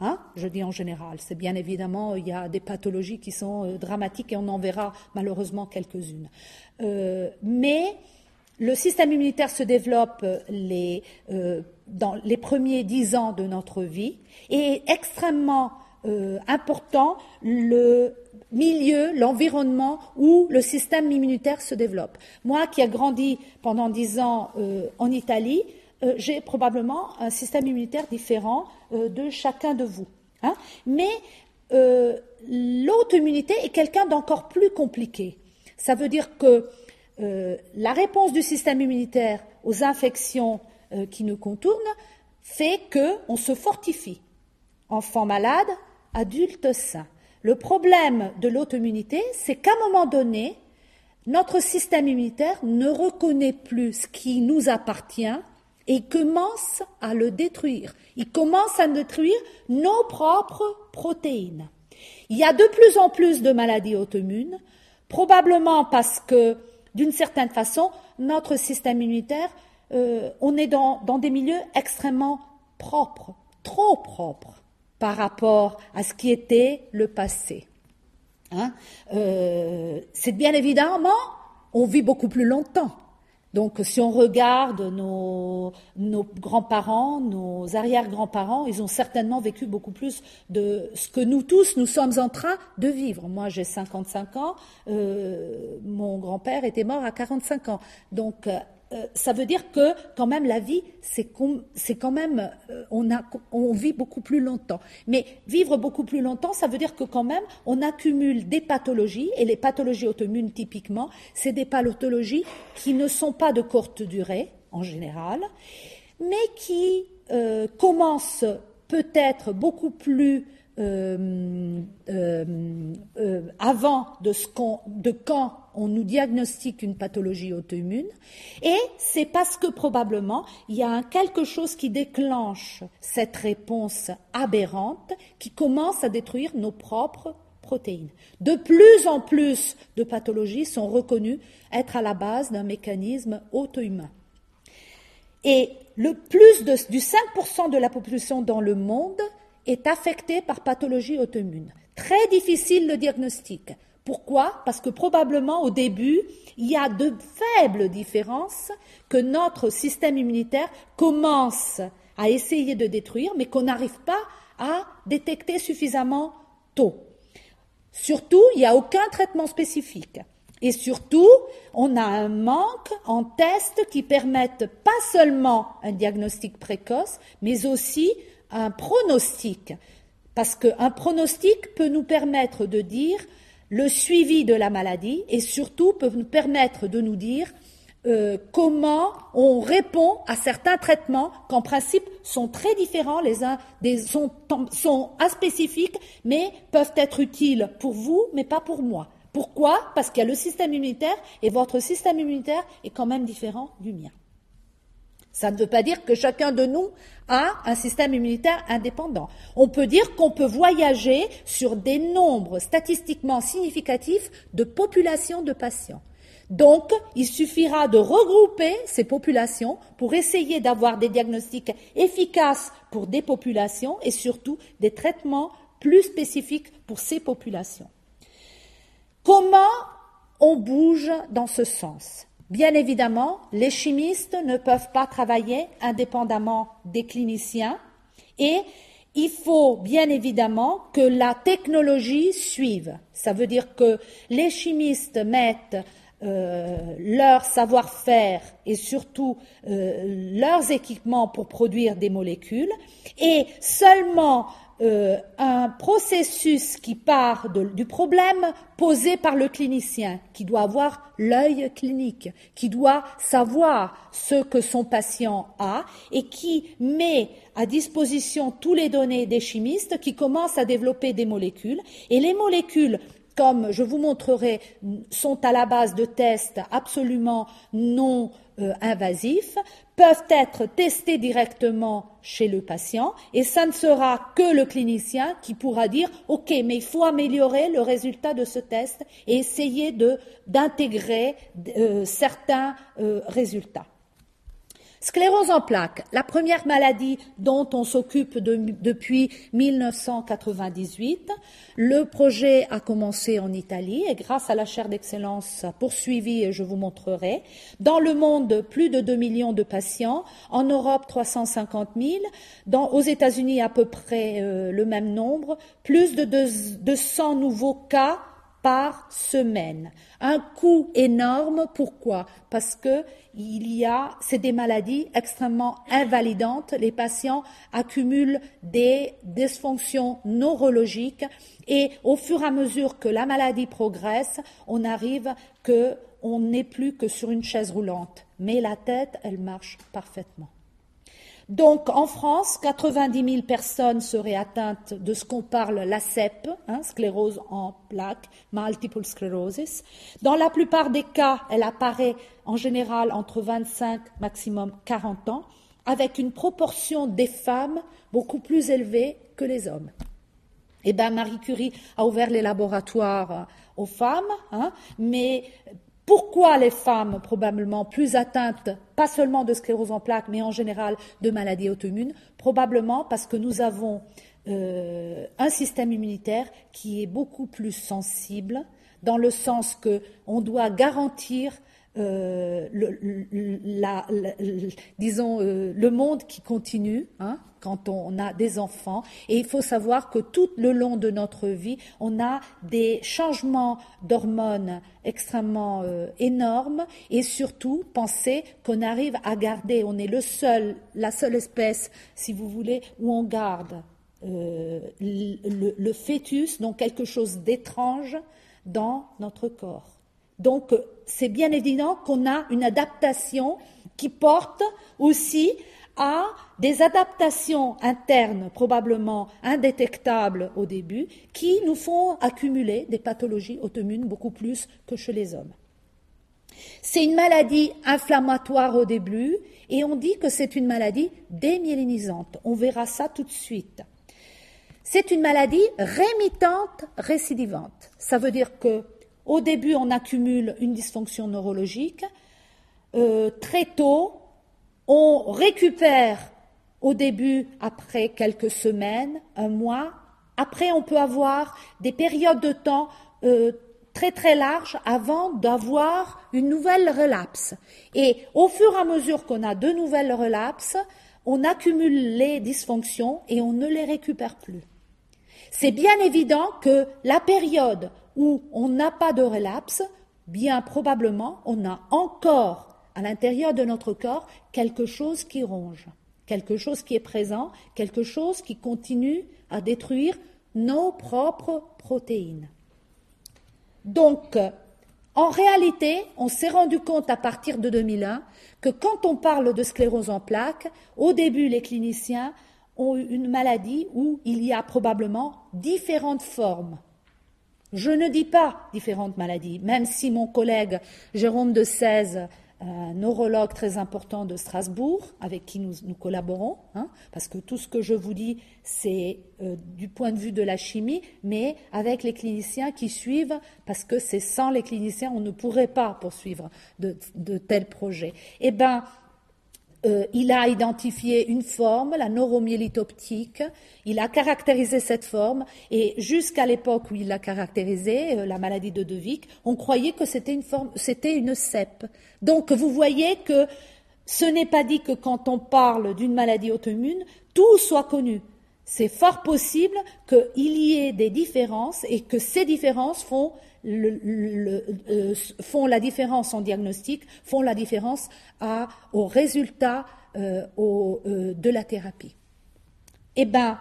Hein? Je dis en général, c'est bien évidemment, il y a des pathologies qui sont euh, dramatiques et on en verra malheureusement quelques-unes. mais le système immunitaire se développe les, dans les premiers dix ans de notre vie et est extrêmement euh, important le milieu, l'environnement où le système immunitaire se développe. Moi qui ai grandi pendant dix ans euh, en Italie, euh, j'ai probablement un système immunitaire différent de chacun de vous. Hein. Mais l'auto-immunité est quelqu'un d'encore plus compliqué. Ça veut dire que la réponse du système immunitaire aux infections euh, qui nous contourne fait qu'on se fortifie. Enfants malades, adultes sains. Le problème de l'auto-immunité, c'est qu'à un moment donné, notre système immunitaire ne reconnaît plus ce qui nous appartient et commence à le détruire. Il commence à détruire nos propres protéines. Il y a de plus en plus de maladies auto-immunes, probablement parce que, d'une certaine façon, notre système immunitaire euh, on est dans, des milieux extrêmement propres, trop propres par rapport à ce qui était le passé. Hein. Euh, c'est bien évidemment, on vit beaucoup plus longtemps. Donc, si on regarde nos, nos grands-parents, nos arrière-grands-parents, ils ont certainement vécu beaucoup plus de ce que nous tous, nous sommes en train de vivre. Moi, j'ai 55 ans, euh, mon grand-père était mort à 45 ans. Donc, euh, ça veut dire que quand même la vie, c'est quand même, euh, on, vit beaucoup plus longtemps. Mais vivre beaucoup plus longtemps, ça veut dire que quand même, on accumule des pathologies, et les pathologies auto-immunes typiquement, c'est des pathologies qui ne sont pas de courte durée, en général, mais qui euh, commencent peut-être beaucoup plus avant de, ce de quand on nous diagnostique une pathologie auto-immune, et c'est parce que probablement il y a quelque chose qui déclenche cette réponse aberrante qui commence à détruire nos propres protéines. De plus en plus de pathologies sont reconnues être à la base d'un mécanisme auto-humain. Et le plus de, du 5% de la population dans le monde est affecté par pathologie auto-immune. Très difficile le diagnostic. Pourquoi? Parce que probablement au début, il y a de faibles différences que notre système immunitaire commence à essayer de détruire, mais qu'on n'arrive pas à détecter suffisamment tôt. Surtout, il n'y a aucun traitement spécifique. Et surtout, on a un manque en tests qui permettent pas seulement un diagnostic précoce, mais aussi un pronostic, parce qu'un pronostic peut nous permettre de dire le suivi de la maladie et surtout peut nous permettre de nous dire euh, comment on répond à certains traitements qu'en principe sont très différents les uns des sont, sont aspécifiques mais peuvent être utiles pour vous mais pas pour moi. Pourquoi? Parce qu'il y a le système immunitaire et votre système immunitaire est quand même différent du mien. Ça ne veut pas dire que chacun de nous a un système immunitaire indépendant. On peut dire qu'on peut voyager sur des nombres statistiquement significatifs de populations de patients. Donc, il suffira de regrouper ces populations pour essayer d'avoir des diagnostics efficaces pour des populations et surtout des traitements plus spécifiques pour ces populations. Comment on bouge dans ce sens? Bien évidemment, les chimistes ne peuvent pas travailler indépendamment des cliniciens et il faut bien évidemment que la technologie suive. Ça veut dire que les chimistes mettent euh, leur savoir-faire et surtout euh, leurs équipements pour produire des molécules et seulement euh, un processus qui part du problème posé par le clinicien, qui doit avoir l'œil clinique, qui doit savoir ce que son patient a et qui met à disposition tous les données des chimistes qui commencent à développer des molécules. Et les molécules comme je vous montrerai, sont à la base de tests absolument non euh, invasifs, peuvent être testés directement chez le patient et ça ne sera que le clinicien qui pourra dire OK, mais il faut améliorer le résultat de ce test et essayer d'intégrer euh, certains euh, résultats. Sclérose en plaques, la première maladie dont on s'occupe depuis 1998. Le projet a commencé en Italie et grâce à la chaire d'excellence poursuivie, et je vous montrerai. Dans le monde, plus de 2 millions de patients. En Europe, 350 000. Dans, aux États-Unis, à peu près euh, le même nombre. Plus de 200 nouveaux cas par semaine. Un coût énorme. Pourquoi? Parce que il y a, c'est des maladies extrêmement invalidantes. Les patients accumulent des dysfonctions neurologiques et au fur et à mesure que la maladie progresse, on arrive que on n'est plus que sur une chaise roulante. Mais la tête, elle marche parfaitement. Donc en France, 90 000 personnes seraient atteintes de ce qu'on parle la CEP, hein, sclérose en plaques, multiple sclerosis. Dans la plupart des cas, elle apparaît en général entre 25 maximum 40 ans, avec une proportion des femmes beaucoup plus élevée que les hommes. Eh bien, Marie Curie a ouvert les laboratoires aux femmes, hein, mais pourquoi les femmes, probablement plus atteintes, pas seulement de sclérose en plaques, mais en général de maladies auto-immunes? Probablement parce que nous avons euh, un système immunitaire qui est beaucoup plus sensible, dans le sens que on doit garantir euh, disons, euh, le monde qui continue hein, quand on a des enfants. Et il faut savoir que tout le long de notre vie, on a des changements d'hormones extrêmement euh, énormes et surtout penser qu'on arrive à garder, on est le seul, la seule espèce, si vous voulez, où on garde le fœtus, donc quelque chose d'étrange dans notre corps. Donc, c'est bien évident qu'on a une adaptation qui porte aussi à des adaptations internes probablement indétectables au début qui nous font accumuler des pathologies auto-immunes beaucoup plus que chez les hommes. C'est une maladie inflammatoire au début et on dit que c'est une maladie démyélinisante. On verra ça tout de suite. C'est une maladie rémitante récidivante. Ça veut dire que au début, on accumule une dysfonction neurologique. Euh, très tôt, on récupère au début, après quelques semaines, un mois. Après, on peut avoir des périodes de temps euh, très très larges avant d'avoir une nouvelle relapse. Et au fur et à mesure qu'on a de nouvelles relapses, on accumule les dysfonctions et on ne les récupère plus. C'est bien évident que la période où on n'a pas de relapse, bien probablement on a encore à l'intérieur de notre corps quelque chose qui ronge, quelque chose qui est présent, quelque chose qui continue à détruire nos propres protéines. Donc, en réalité, on s'est rendu compte à partir de 2001 que quand on parle de sclérose en plaques, au début, les cliniciens ont une maladie où il y a probablement différentes formes je ne dis pas différentes maladies, même si mon collègue Jérôme de 16, un neurologue très important de Strasbourg, avec qui nous, collaborons, hein, parce que tout ce que je vous dis, c'est euh, du point de vue de la chimie, mais avec les cliniciens qui suivent, parce que c'est sans les cliniciens, on ne pourrait pas poursuivre de, tels projets. Eh bien, euh, il a identifié une forme, la neuromyélite optique, il a caractérisé cette forme, et jusqu'à l'époque où il l'a caractérisé, euh, la maladie de De on croyait que c'était une forme, c'était une CEP. Donc vous voyez que ce n'est pas dit que quand on parle d'une maladie auto-immune, tout soit connu. C'est fort possible qu'il y ait des différences et que ces différences font euh, font la différence en diagnostic, font la différence à, au résultat euh, euh, de la thérapie. Eh bien,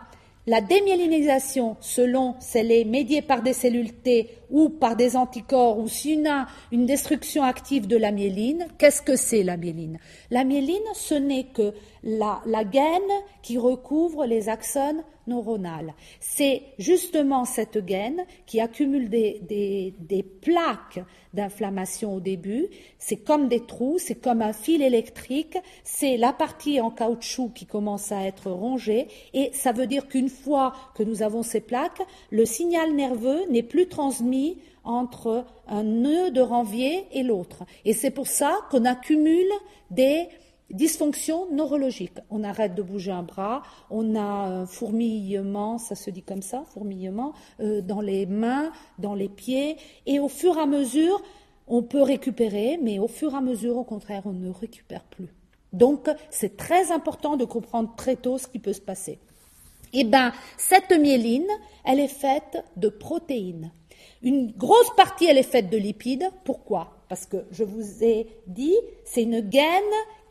la démyélinisation, selon si elle est médiée par des cellules T ou par des anticorps, ou s'il y a une destruction active de la myéline, qu'est-ce que c'est la myéline? La myéline, ce n'est que la, la gaine qui recouvre les axones neuronales. C'est justement cette gaine qui accumule des, des, des plaques d'inflammation au début. C'est comme des trous, c'est comme un fil électrique. C'est la partie en caoutchouc qui commence à être rongée. Et ça veut dire qu'une fois que nous avons ces plaques, le signal nerveux n'est plus transmis entre un nœud de ranvier et l'autre. Et c'est pour ça qu'on accumule des Dysfonction neurologique. On arrête de bouger un bras, on a un fourmillement, ça se dit comme ça, fourmillement, euh, dans les mains, dans les pieds, et au fur et à mesure, on peut récupérer, mais au fur et à mesure, au contraire, on ne récupère plus. Donc, c'est très important de comprendre très tôt ce qui peut se passer. Eh bien, cette myéline, elle est faite de protéines. Une grosse partie, elle est faite de lipides. Pourquoi? Parce que je vous ai dit, c'est une gaine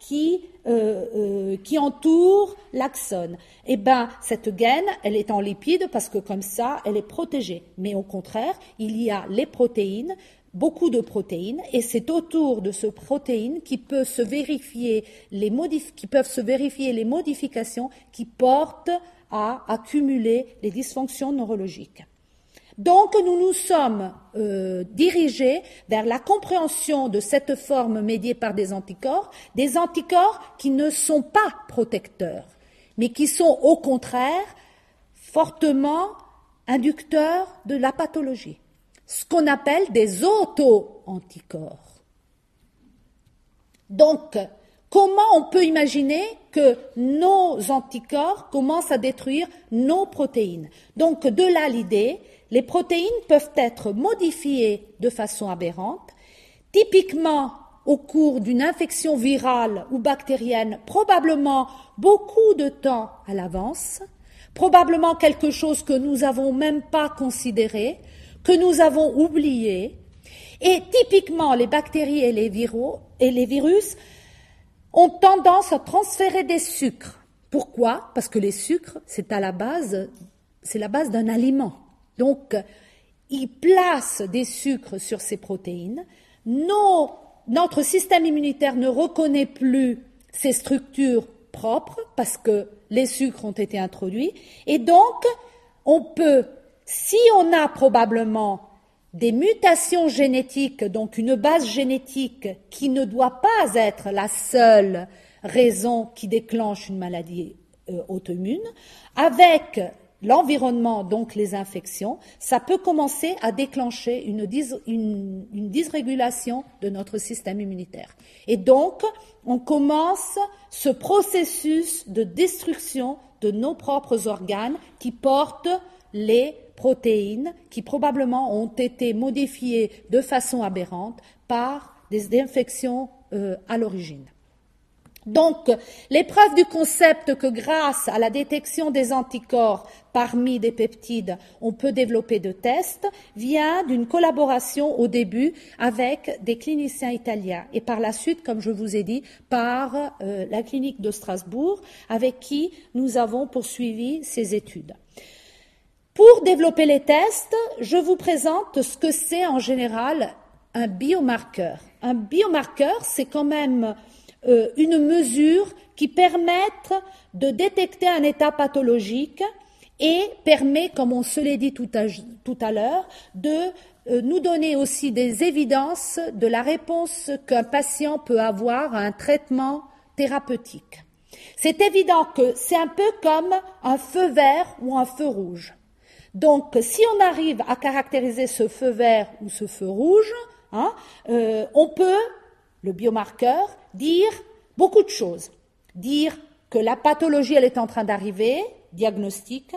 qui, euh, euh, qui entoure l'axone. Eh bien, cette gaine, elle est en lipide parce que comme ça, elle est protégée. Mais au contraire, il y a les protéines, beaucoup de protéines, et c'est autour de ce protéine qui peuvent se vérifier les modifications qui portent à accumuler les dysfonctions neurologiques. Donc nous nous sommes euh, dirigés vers la compréhension de cette forme médiée par des anticorps, des anticorps qui ne sont pas protecteurs, mais qui sont au contraire fortement inducteurs de la pathologie, ce qu'on appelle des auto-anticorps. Donc, comment on peut imaginer que nos anticorps commencent à détruire nos protéines? Donc, de là l'idée, les protéines peuvent être modifiées de façon aberrante, typiquement au cours d'une infection virale ou bactérienne, probablement beaucoup de temps à l'avance, probablement quelque chose que nous n'avons même pas considéré, que nous avons oublié, et typiquement les bactéries et les, et les virus ont tendance à transférer des sucres. Pourquoi? Parce que les sucres, c'est à la base, c'est la base d'un aliment. Donc, il place des sucres sur ces protéines. notre système immunitaire ne reconnaît plus ces structures propres parce que les sucres ont été introduits. Et donc, on peut, si on a probablement des mutations génétiques, donc une base génétique qui ne doit pas être la seule raison qui déclenche une maladie euh, auto-immune, avec l'environnement, donc les infections, ça peut commencer à déclencher une, dysrégulation de notre système immunitaire. Et donc, on commence ce processus de destruction de nos propres organes qui portent les protéines qui probablement ont été modifiées de façon aberrante par des infections euh, à l'origine. Donc, l'épreuve du concept que grâce à la détection des anticorps parmi des peptides, on peut développer de tests, vient d'une collaboration au début avec des cliniciens italiens et par la suite, comme je vous ai dit, par euh, la clinique de Strasbourg, avec qui nous avons poursuivi ces études. Pour développer les tests, je vous présente ce que c'est en général un biomarqueur. Un biomarqueur, c'est quand même euh, une mesure qui permette de détecter un état pathologique et permet, comme on se l'est dit tout à, l'heure, de euh, nous donner aussi des évidences de la réponse qu'un patient peut avoir à un traitement thérapeutique. C'est évident que c'est un peu comme un feu vert ou un feu rouge. Donc, si on arrive à caractériser ce feu vert ou ce feu rouge, hein, euh, on peut le biomarqueur, dire beaucoup de choses. dire que la pathologie, elle est en train d'arriver, diagnostic,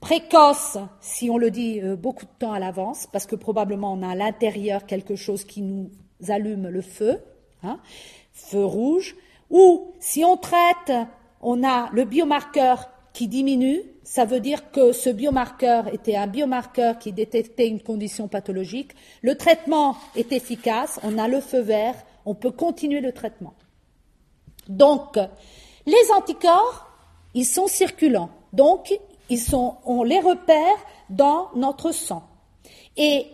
précoce si on le dit euh, beaucoup de temps à l'avance, parce que probablement on a à l'intérieur quelque chose qui nous allume le feu, hein, feu rouge, ou si on traite, on a le biomarqueur qui diminue, ça veut dire que ce biomarqueur était un biomarqueur qui détectait une condition pathologique, le traitement est efficace, on a le feu vert, on peut continuer le traitement. Donc, les anticorps, ils sont circulants. Donc, on les repère dans notre sang. Et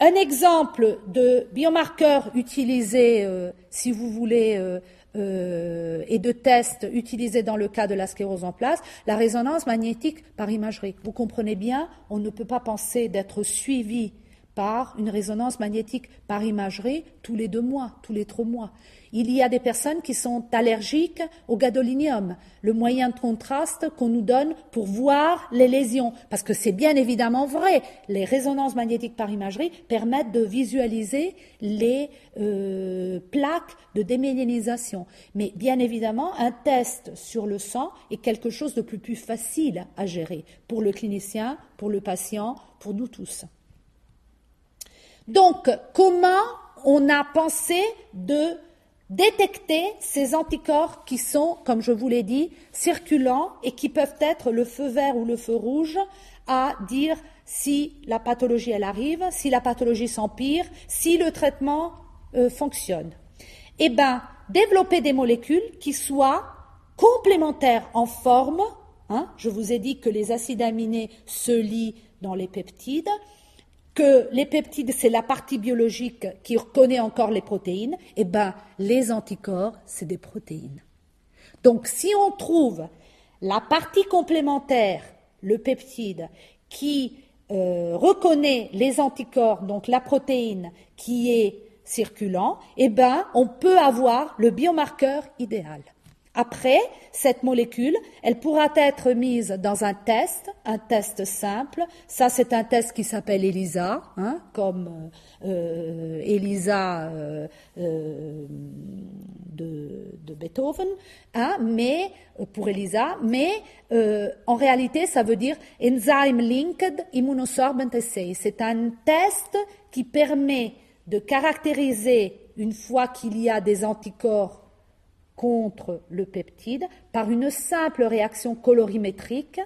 un exemple de biomarqueur utilisé, euh, si vous voulez, euh, euh, et de tests utilisés dans le cas de la sclérose en place, la résonance magnétique par imagerie. Vous comprenez bien, on ne peut pas penser d'être suivi par une résonance magnétique par imagerie tous les deux mois, tous les trois mois. Il y a des personnes qui sont allergiques au gadolinium, le moyen de contraste qu'on nous donne pour voir les lésions. Parce que c'est bien évidemment vrai, les résonances magnétiques par imagerie permettent de visualiser les euh, plaques de démélianisation. Mais bien évidemment, un test sur le sang est quelque chose de plus facile à gérer pour le clinicien, pour le patient, pour nous tous. Donc, comment on a pensé de détecter ces anticorps qui sont, comme je vous l'ai dit, circulants et qui peuvent être le feu vert ou le feu rouge à dire si la pathologie elle arrive, si la pathologie s'empire, si le traitement euh, fonctionne. Eh bien, développer des molécules qui soient complémentaires en forme. Hein, je vous ai dit que les acides aminés se lient dans les peptides que les peptides, c'est la partie biologique qui reconnaît encore les protéines, eh ben, les anticorps, c'est des protéines. Donc, si on trouve la partie complémentaire, le peptide, qui euh, reconnaît les anticorps, donc la protéine qui est circulant, eh ben, on peut avoir le biomarqueur idéal. Après, cette molécule, elle pourra être mise dans un test, un test simple. Ça, c'est un test qui s'appelle ELISA, hein, comme euh, ELISA euh, euh, de, Beethoven, hein, mais pour ELISA. Mais en réalité, ça veut dire Enzyme Linked Immunosorbent Assay. C'est un test qui permet de caractériser une fois qu'il y a des anticorps contre le peptide par une simple réaction colorimétrique,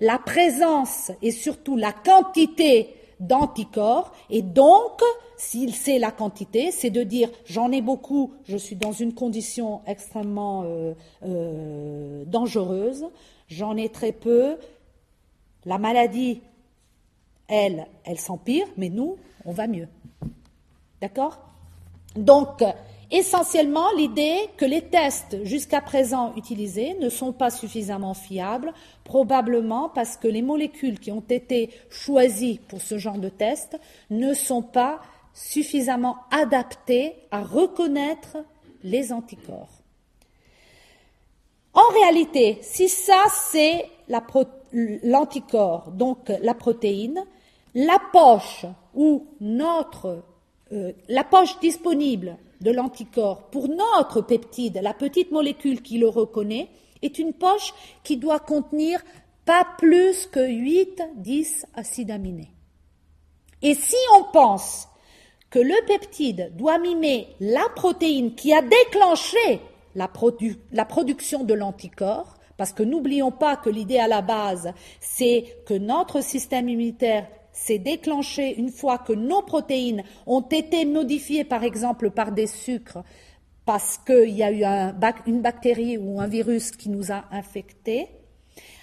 la présence et surtout la quantité d'anticorps, et donc, s'il sait la quantité, c'est de dire j'en ai beaucoup, je suis dans une condition extrêmement euh, euh, dangereuse, j'en ai très peu, la maladie, elle, elle s'empire, mais nous, on va mieux. D'accord? Donc, Essentiellement, l'idée que les tests jusqu'à présent utilisés ne sont pas suffisamment fiables, probablement parce que les molécules qui ont été choisies pour ce genre de test ne sont pas suffisamment adaptées à reconnaître les anticorps. En réalité, si ça c'est l'anticorps, donc la protéine, la poche ou notre euh, la poche disponible de l'anticorps pour notre peptide, la petite molécule qui le reconnaît, est une poche qui doit contenir pas plus que 8-10 acides aminés. Et si on pense que le peptide doit mimer la protéine qui a déclenché la, la production de l'anticorps, parce que n'oublions pas que l'idée à la base, c'est que notre système immunitaire s'est déclenché une fois que nos protéines ont été modifiées, par exemple, par des sucres, parce qu'il y a eu une bactérie ou un virus qui nous a infectés,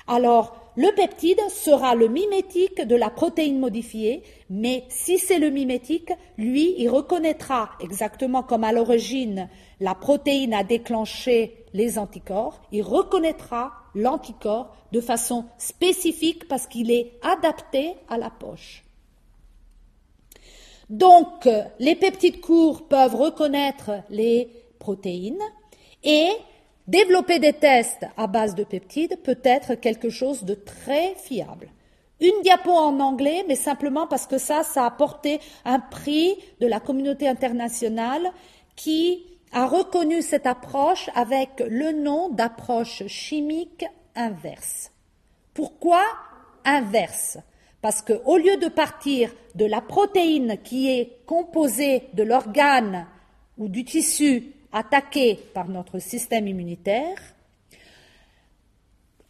alors le peptide sera le mimétique de la protéine modifiée, mais si c'est le mimétique, lui, il reconnaîtra exactement comme à l'origine la protéine a déclenché les anticorps, il reconnaîtra l'anticorps de façon spécifique parce qu'il est adapté à la poche. Donc, les peptides courts peuvent reconnaître les protéines et développer des tests à base de peptides peut être quelque chose de très fiable. Une diapo en anglais, mais simplement parce que ça, ça a apporté un prix de la communauté internationale qui a reconnu cette approche avec le nom d'approche chimique inverse. Pourquoi inverse? Parce qu'au lieu de partir de la protéine qui est composée de l'organe ou du tissu attaqué par notre système immunitaire,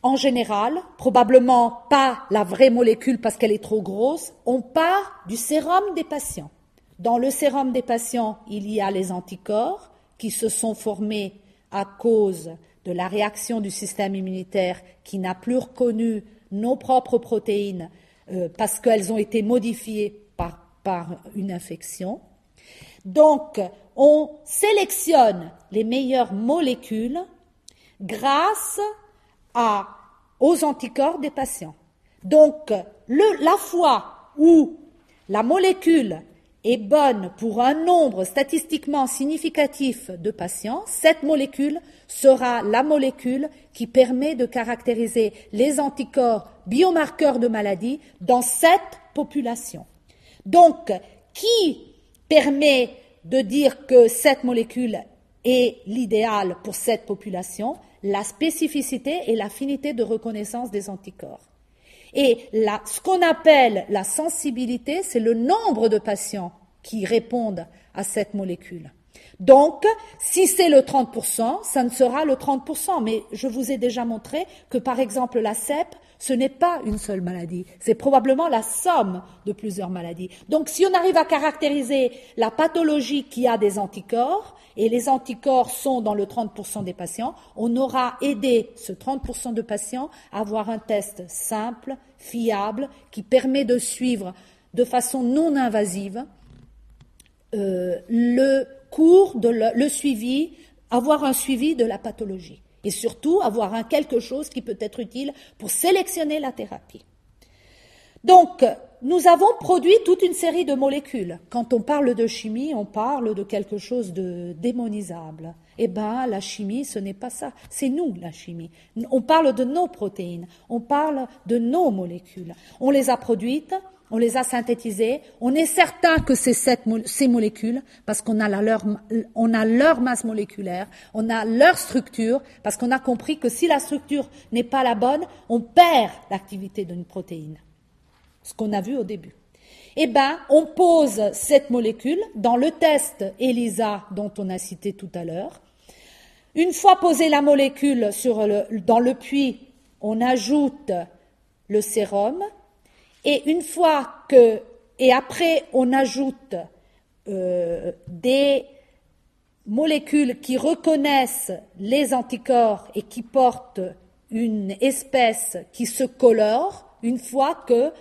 en général, probablement pas la vraie molécule parce qu'elle est trop grosse, on part du sérum des patients. Dans le sérum des patients, il y a les anticorps qui se sont formés à cause de la réaction du système immunitaire qui n'a plus reconnu nos propres protéines euh, parce qu'elles ont été modifiées par, par une infection. Donc, on sélectionne les meilleures molécules grâce aux anticorps des patients. Donc, la fois où la molécule est bonne pour un nombre statistiquement significatif de patients, cette molécule sera la molécule qui permet de caractériser les anticorps biomarqueurs de maladie dans cette population. Donc, qui permet de dire que cette molécule est l'idéal pour cette population? La spécificité et l'affinité de reconnaissance des anticorps. Et ce qu'on appelle la sensibilité, c'est le nombre de patients qui répondent à cette molécule. Donc, si c'est le 30%, ça ne sera le 30%. Mais je vous ai déjà montré que, par exemple, la CEP, ce n'est pas une seule maladie. C'est probablement la somme de plusieurs maladies. Donc, si on arrive à caractériser la pathologie qui a des anticorps, et les anticorps sont dans le 30% des patients, on aura aidé ce 30% de patients à avoir un test simple, fiable, qui permet de suivre de façon non invasive euh, le cours, de le, suivi, avoir un suivi de la pathologie et surtout avoir un quelque chose qui peut être utile pour sélectionner la thérapie. Donc, nous avons produit toute une série de molécules. Quand on parle de chimie, on parle de quelque chose de démonisable. Eh bien, la chimie, ce n'est pas ça. C'est nous, la chimie. On parle de nos protéines, on parle de nos molécules. On les a produites, on les a synthétisées, on est certain que c'est ces molécules, parce qu'on a, leur, on a leur masse moléculaire, on a leur structure, parce qu'on a compris que si la structure n'est pas la bonne, on perd l'activité d'une protéine. Ce qu'on a vu au début. Eh bien, on pose cette molécule dans le test ELISA dont on a cité tout à l'heure. Une fois posée la molécule dans le puits, on ajoute le sérum, et une fois que, et après, on ajoute euh, des molécules qui reconnaissent les anticorps et qui portent une espèce qui se colore une fois que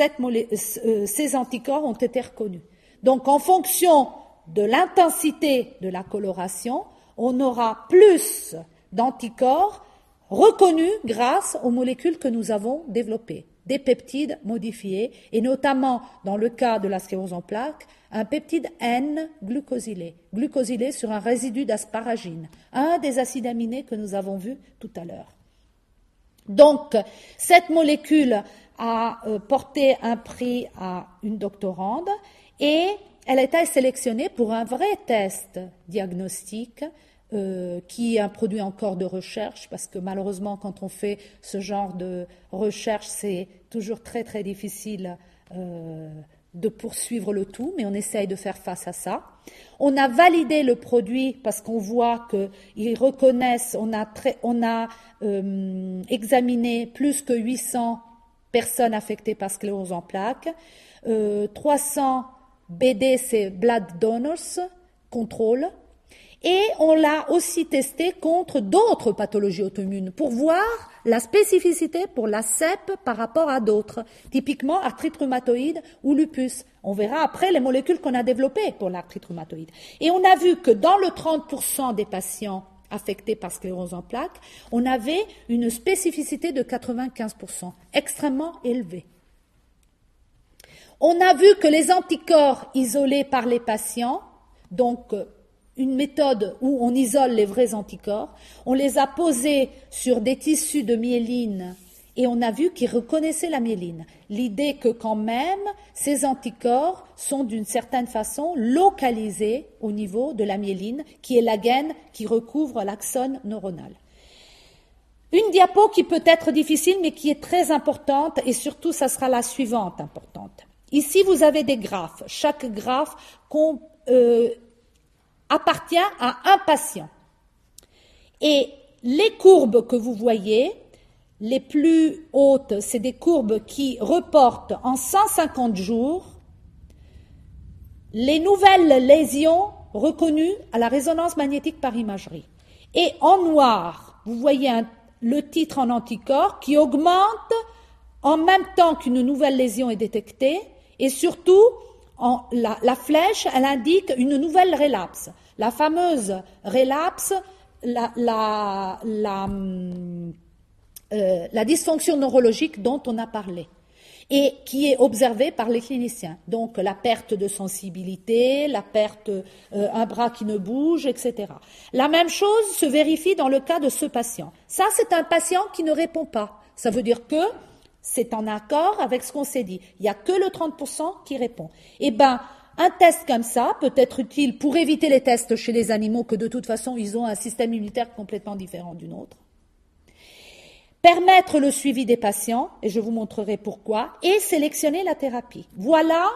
euh, ces anticorps ont été reconnus. Donc en fonction de l'intensité de la coloration, on aura plus d'anticorps reconnus grâce aux molécules que nous avons développées des peptides modifiés, et notamment dans le cas de la sclérose en plaques, un peptide N-glucosylé, glucosylé sur un résidu d'asparagine, un des acides aminés que nous avons vus tout à l'heure. Donc, cette molécule a euh, porté un prix à une doctorande et elle a été sélectionnée pour un vrai test diagnostique euh, qui est un produit encore de recherche, parce que malheureusement, quand on fait ce genre de recherche, c'est toujours très très difficile euh, de poursuivre le tout, mais on essaye de faire face à ça. On a validé le produit parce qu'on voit qu'ils reconnaissent, on a, euh, examiné plus que 800 personnes affectées par sclérose en plaques, 300 BD, c'est Blood Donors, contrôle, et on l'a aussi testé contre d'autres pathologies auto-immunes pour voir la spécificité pour la CEP par rapport à d'autres, typiquement arthrite rhumatoïde ou lupus. On verra après les molécules qu'on a développées pour l'arthrite rhumatoïde. Et on a vu que dans le 30% des patients affectés par sclérose en plaques, on avait une spécificité de 95%, extrêmement élevée. On a vu que les anticorps isolés par les patients, donc une méthode où on isole les vrais anticorps. On les a posés sur des tissus de myéline et on a vu qu'ils reconnaissaient la myéline. L'idée que quand même ces anticorps sont d'une certaine façon localisés au niveau de la myéline, qui est la gaine qui recouvre l'axone neuronal. Une diapo qui peut être difficile mais qui est très importante et surtout ça sera la suivante importante. Ici vous avez des graphes. Chaque graphe euh, appartient à un patient. Et les courbes que vous voyez, les plus hautes, c'est des courbes qui reportent en 150 jours les nouvelles lésions reconnues à la résonance magnétique par imagerie. Et en noir, vous voyez le titre en anticorps qui augmente en même temps qu'une nouvelle lésion est détectée et surtout la, flèche, elle indique une nouvelle relapse. La fameuse relapse, la, la, euh, la dysfonction neurologique dont on a parlé et qui est observée par les cliniciens. Donc la perte de sensibilité, la perte euh, un bras qui ne bouge, etc. La même chose se vérifie dans le cas de ce patient. Ça, c'est un patient qui ne répond pas. Ça veut dire que c'est en accord avec ce qu'on s'est dit. Il n'y a que le 30% qui répond. Eh ben, un test comme ça peut être utile pour éviter les tests chez les animaux que de toute façon ils ont un système immunitaire complètement différent d'une autre permettre le suivi des patients, et je vous montrerai pourquoi, et sélectionner la thérapie. Voilà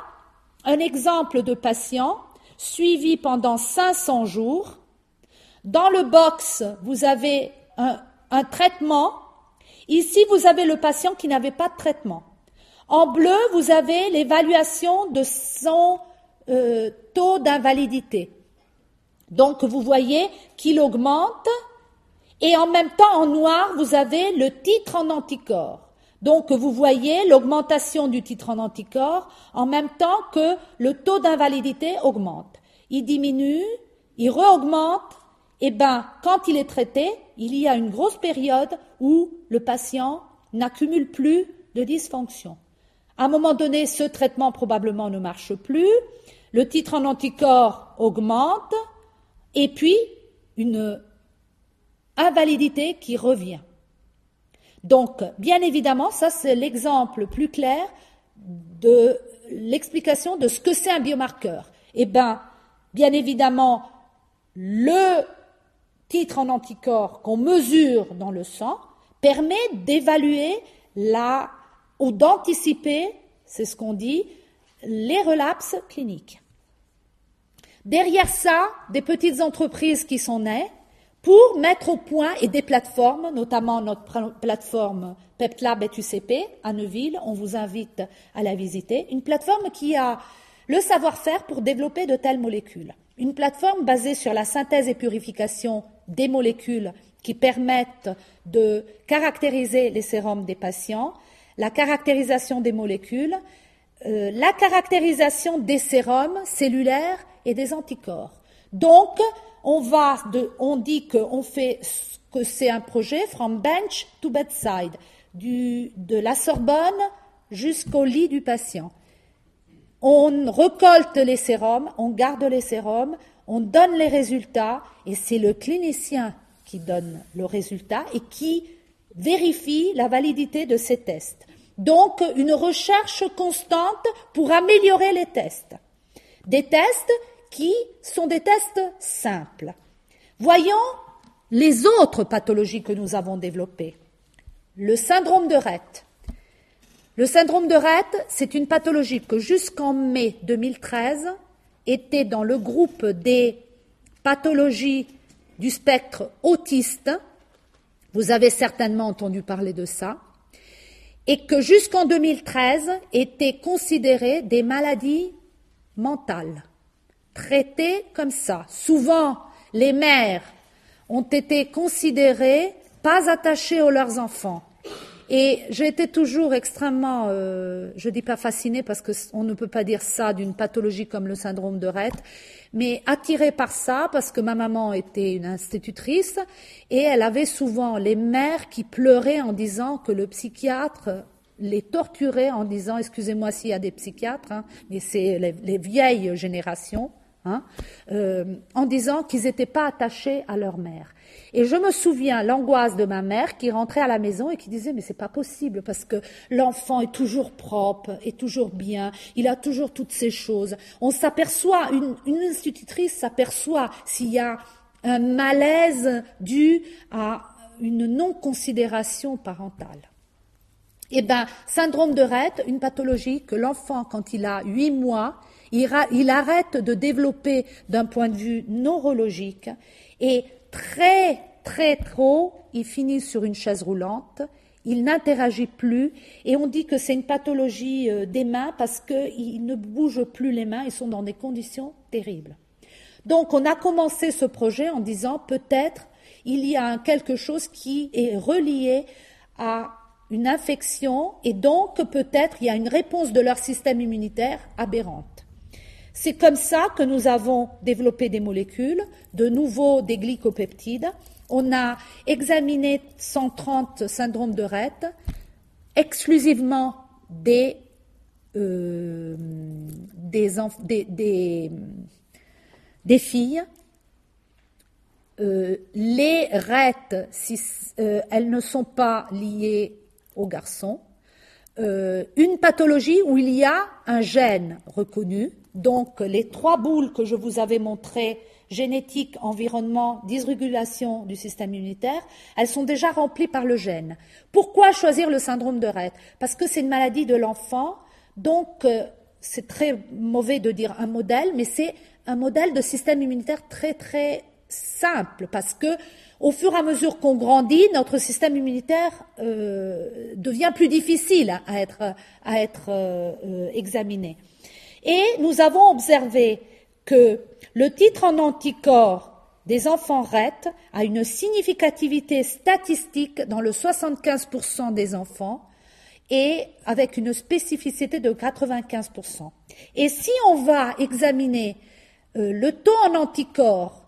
un exemple de patient suivi pendant 500 jours. Dans le box, vous avez un, traitement. Ici, vous avez le patient qui n'avait pas de traitement. En bleu, vous avez l'évaluation de son euh, taux d'invalidité. Donc, vous voyez qu'il augmente et en même temps, en noir, vous avez le titre en anticorps. Donc, vous voyez l'augmentation du titre en anticorps en même temps que le taux d'invalidité augmente. Il diminue, il re-augmente. Eh ben, quand il est traité, il y a une grosse période où le patient n'accumule plus de dysfonction. À un moment donné, ce traitement probablement ne marche plus, le titre en anticorps augmente, et puis une invalidité qui revient. Donc, bien évidemment, ça c'est l'exemple plus clair de l'explication de ce que c'est un biomarqueur. Eh bien, bien évidemment, le titre en anticorps qu'on mesure dans le sang permet d'évaluer la ou d'anticiper, c'est ce qu'on dit, les relapses cliniques. Derrière ça, des petites entreprises qui sont nées, pour mettre au point et des plateformes, notamment notre plateforme PepLab et UCP à Neuville. On vous invite à la visiter. Une plateforme qui a le savoir-faire pour développer de telles molécules. Une plateforme basée sur la synthèse et purification des molécules qui permettent de caractériser les sérums des patients, la caractérisation des molécules, euh, la caractérisation des sérums cellulaires et des anticorps. Donc, on dit qu'on que c'est un projet from bench to bedside, de la Sorbonne jusqu'au lit du patient. On récolte les sérums, on garde les sérums, on donne les résultats et c'est le clinicien qui donne le résultat et qui vérifie la validité de ces tests. Donc, une recherche constante pour améliorer les tests. Des tests qui sont des tests simples. Voyons les autres pathologies que nous avons développées. Le syndrome de Rett. Le syndrome de Rett, c'est une pathologie que jusqu'en mai 2013 était dans le groupe des pathologies du spectre autiste. Vous avez certainement entendu parler de ça. Et que jusqu'en 2013 était considérée des maladies mentales traités comme ça. Souvent, les mères ont été considérées pas attachées aux leurs enfants. Et j'ai été toujours extrêmement, euh, je dis pas fascinée parce qu'on ne peut pas dire ça d'une pathologie comme le syndrome de Rett, mais attirée par ça parce que ma maman était une institutrice et elle avait souvent les mères qui pleuraient en disant que le psychiatre les torturait en disant, excusez-moi s'il y a des psychiatres, hein, mais c'est les, vieilles générations, hein, euh, en disant qu'ils n'étaient pas attachés à leur mère. Et je me souviens l'angoisse de ma mère qui rentrait à la maison et qui disait mais c'est pas possible parce que l'enfant est toujours propre, est toujours bien, il a toujours toutes ces choses. On s'aperçoit, une, institutrice s'aperçoit s'il y a un malaise dû à une non-considération parentale. Eh bien, syndrome de Rett, une pathologie que l'enfant, quand il a huit mois, il, arrête de développer d'un point de vue neurologique et très, très trop, il finit sur une chaise roulante, il n'interagit plus et on dit que c'est une pathologie euh, des mains parce qu'il ne bouge plus les mains, ils sont dans des conditions terribles. Donc on a commencé ce projet en disant peut-être il y a quelque chose qui est relié à une infection et donc peut-être il y a une réponse de leur système immunitaire aberrante. C'est comme ça que nous avons développé des molécules, de nouveau des glycopeptides. On a examiné 130 syndromes de Rett, exclusivement des, euh, filles. Euh, les Rett, si, euh, elles ne sont pas liées aux garçons. une pathologie où il y a un gène reconnu, donc les trois boules que je vous avais montrées, génétique, environnement, dysrégulation du système immunitaire, elles sont déjà remplies par le gène. Pourquoi choisir le syndrome de Rett? Parce que c'est une maladie de l'enfant, donc euh, c'est très mauvais de dire un modèle, mais c'est un modèle de système immunitaire très très simple, parce que au fur et à mesure qu'on grandit, notre système immunitaire euh, devient plus difficile à être, euh, examiné. Et nous avons observé que le titre en anticorps des enfants RET a une significativité statistique dans le 75% des enfants et avec une spécificité de 95%. Et si on va examiner euh, le taux en anticorps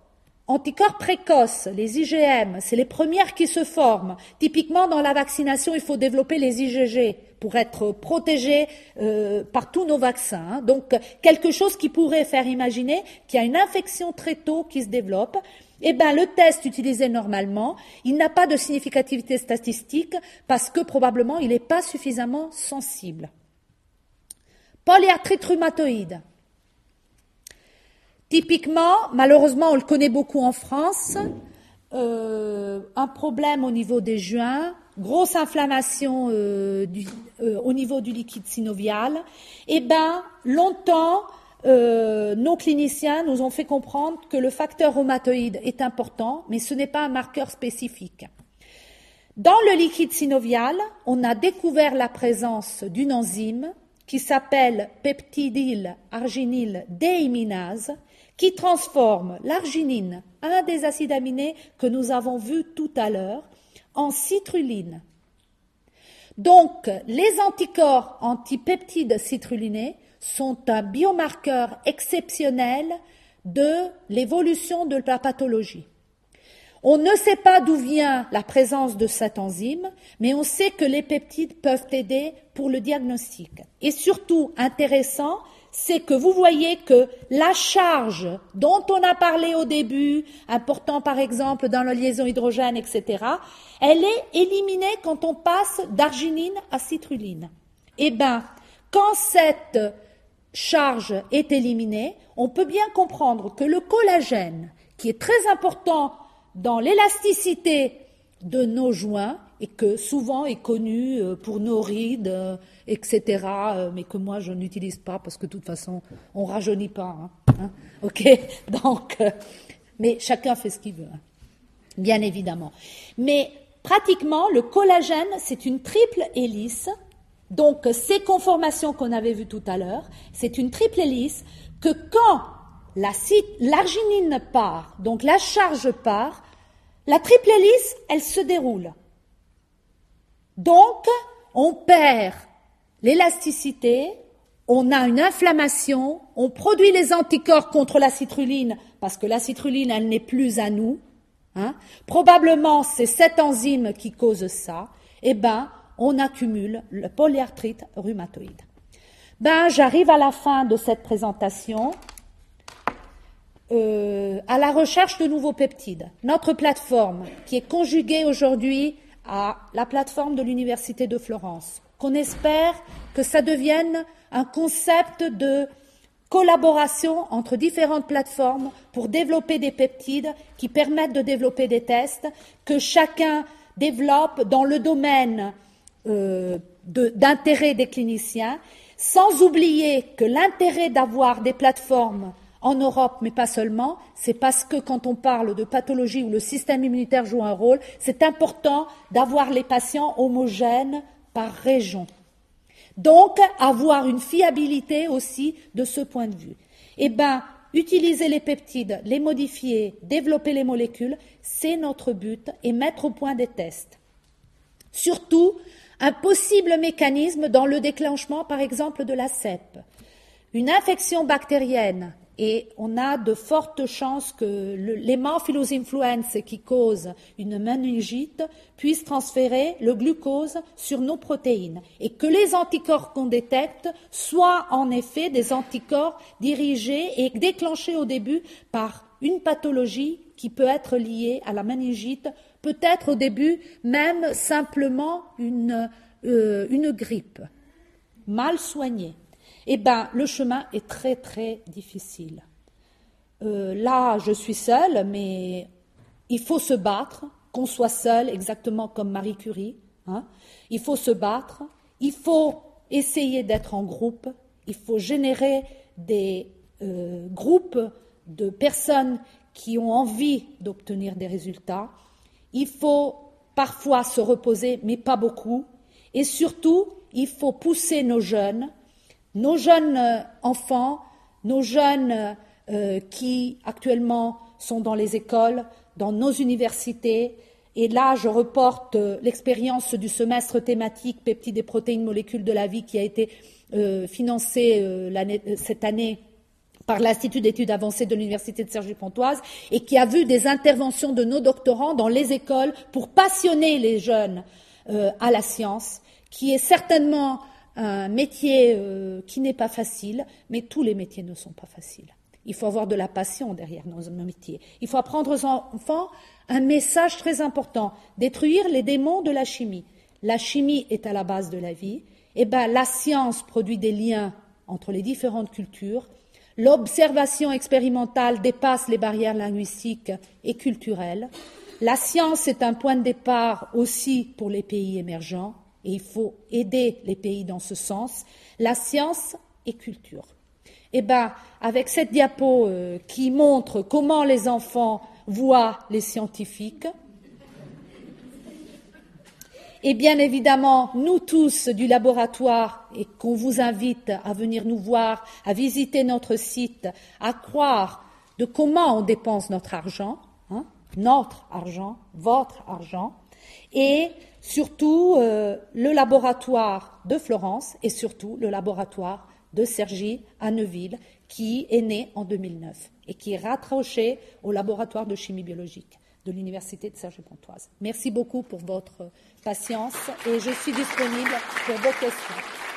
Anticorps précoces, les IgM, c'est les premières qui se forment. Typiquement, dans la vaccination, il faut développer les IgG pour être protégé euh, par tous nos vaccins. Hein. Donc, quelque chose qui pourrait faire imaginer qu'il y a une infection très tôt qui se développe. Eh bien, le test utilisé normalement, il n'a pas de significativité statistique parce que probablement il n'est pas suffisamment sensible. Polyarthrite rhumatoïde. Typiquement, malheureusement, on le connaît beaucoup en France, euh, un problème au niveau des joints, grosse inflammation euh, euh, au niveau du liquide synovial. Eh ben, longtemps, nos cliniciens nous ont fait comprendre que le facteur rhumatoïde est important, mais ce n'est pas un marqueur spécifique. Dans le liquide synovial, on a découvert la présence d'une enzyme qui s'appelle peptidyl arginyl déiminase qui transforme l'arginine, un des acides aminés que nous avons vu tout à l'heure, en citruline. Donc, les anticorps antipeptides citrulinés sont un biomarqueur exceptionnel de l'évolution de la pathologie. On ne sait pas d'où vient la présence de cette enzyme, mais on sait que les peptides peuvent aider pour le diagnostic. Et surtout, intéressant, c'est que vous voyez que la charge dont on a parlé au début, important par exemple dans la liaison hydrogène, etc., elle est éliminée quand on passe d'arginine à citruline. Eh bien, quand cette charge est éliminée, on peut bien comprendre que le collagène, qui est très important dans l'élasticité de nos joints, et que souvent est connu euh, pour nos rides, euh, etc., euh, mais que moi je n'utilise pas parce que de toute façon on rajeunit pas. Hein, hein. ok, *laughs* donc, mais chacun fait ce qu'il veut, bien évidemment. Mais pratiquement le collagène c'est une triple hélice. Donc ces conformations qu'on avait vues tout à l'heure, c'est une triple hélice que quand l'arginine part, donc la charge part, la triple hélice, elle se déroule. Donc, on perd l'élasticité, on a une inflammation, on produit les anticorps contre la citruline parce que la citruline, elle n'est plus à nous. Hein. Probablement, c'est cette enzyme qui cause ça. Eh ben, on accumule le polyarthrite rhumatoïde. Ben, j'arrive à la fin de cette présentation. euh, à la recherche de nouveaux peptides. Notre plateforme, qui est conjuguée aujourd'hui à la plateforme de l'Université de Florence, qu'on espère que ça devienne un concept de collaboration entre différentes plateformes pour développer des peptides qui permettent de développer des tests, que chacun développe dans le domaine euh, d'intérêt des cliniciens, sans oublier que l'intérêt d'avoir des plateformes en Europe, mais pas seulement, c'est parce que quand on parle de pathologie où le système immunitaire joue un rôle, c'est important d'avoir les patients homogènes par région. Donc, avoir une fiabilité aussi de ce point de vue. Eh bien, utiliser les peptides, les modifier, développer les molécules, c'est notre but et mettre au point des tests. Surtout, un possible mécanisme dans le déclenchement, par exemple, de la CEP. Une infection bactérienne et on a de fortes chances que l'hémophilus influenza qui cause une meningite puisse transférer le glucose sur nos protéines. Et que les anticorps qu'on détecte soient en effet des anticorps dirigés et déclenchés au début par une pathologie qui peut être liée à la meningite, peut-être au début même simplement une, euh, une grippe. Mal soignée eh bien, le chemin est très, très difficile. Euh, là, je suis seule, mais il faut se battre, qu'on soit seul, exactement comme Marie Curie. Hein. Il faut se battre, il faut essayer d'être en groupe, il faut générer des euh, groupes de personnes qui ont envie d'obtenir des résultats. Il faut parfois se reposer, mais pas beaucoup. Et surtout, il faut pousser nos jeunes nos jeunes euh, enfants, nos jeunes euh, qui actuellement sont dans les écoles, dans nos universités, et là je reporte euh, l'expérience du semestre thématique peptides et protéines molécules de la vie qui a été financé cette année par l'Institut d'études avancées de l'Université de Cergy-Pontoise et qui a vu des interventions de nos doctorants dans les écoles pour passionner les jeunes à la science, qui est certainement un métier euh, qui n'est pas facile, mais tous les métiers ne sont pas faciles. Il faut avoir de la passion derrière nos métiers. Il faut apprendre aux enfants un message très important détruire les démons de la chimie. La chimie est à la base de la vie. Eh ben, la science produit des liens entre les différentes cultures. L'observation expérimentale dépasse les barrières linguistiques et culturelles. La science est un point de départ aussi pour les pays émergents et il faut aider les pays dans ce sens, la science et culture. Eh bien, avec cette diapo euh, qui montre comment les enfants voient les scientifiques, et bien évidemment, nous tous du laboratoire, et qu'on vous invite à venir nous voir, à visiter notre site, à croire de comment on dépense notre argent, hein, notre argent, votre argent, et surtout euh, le laboratoire de Florence et surtout le laboratoire de Sergi à Neuville, qui est né en 2009 et qui est rattaché au laboratoire de chimie biologique de l'Université de Sergi-Pontoise. Merci beaucoup pour votre patience et je suis disponible pour vos questions.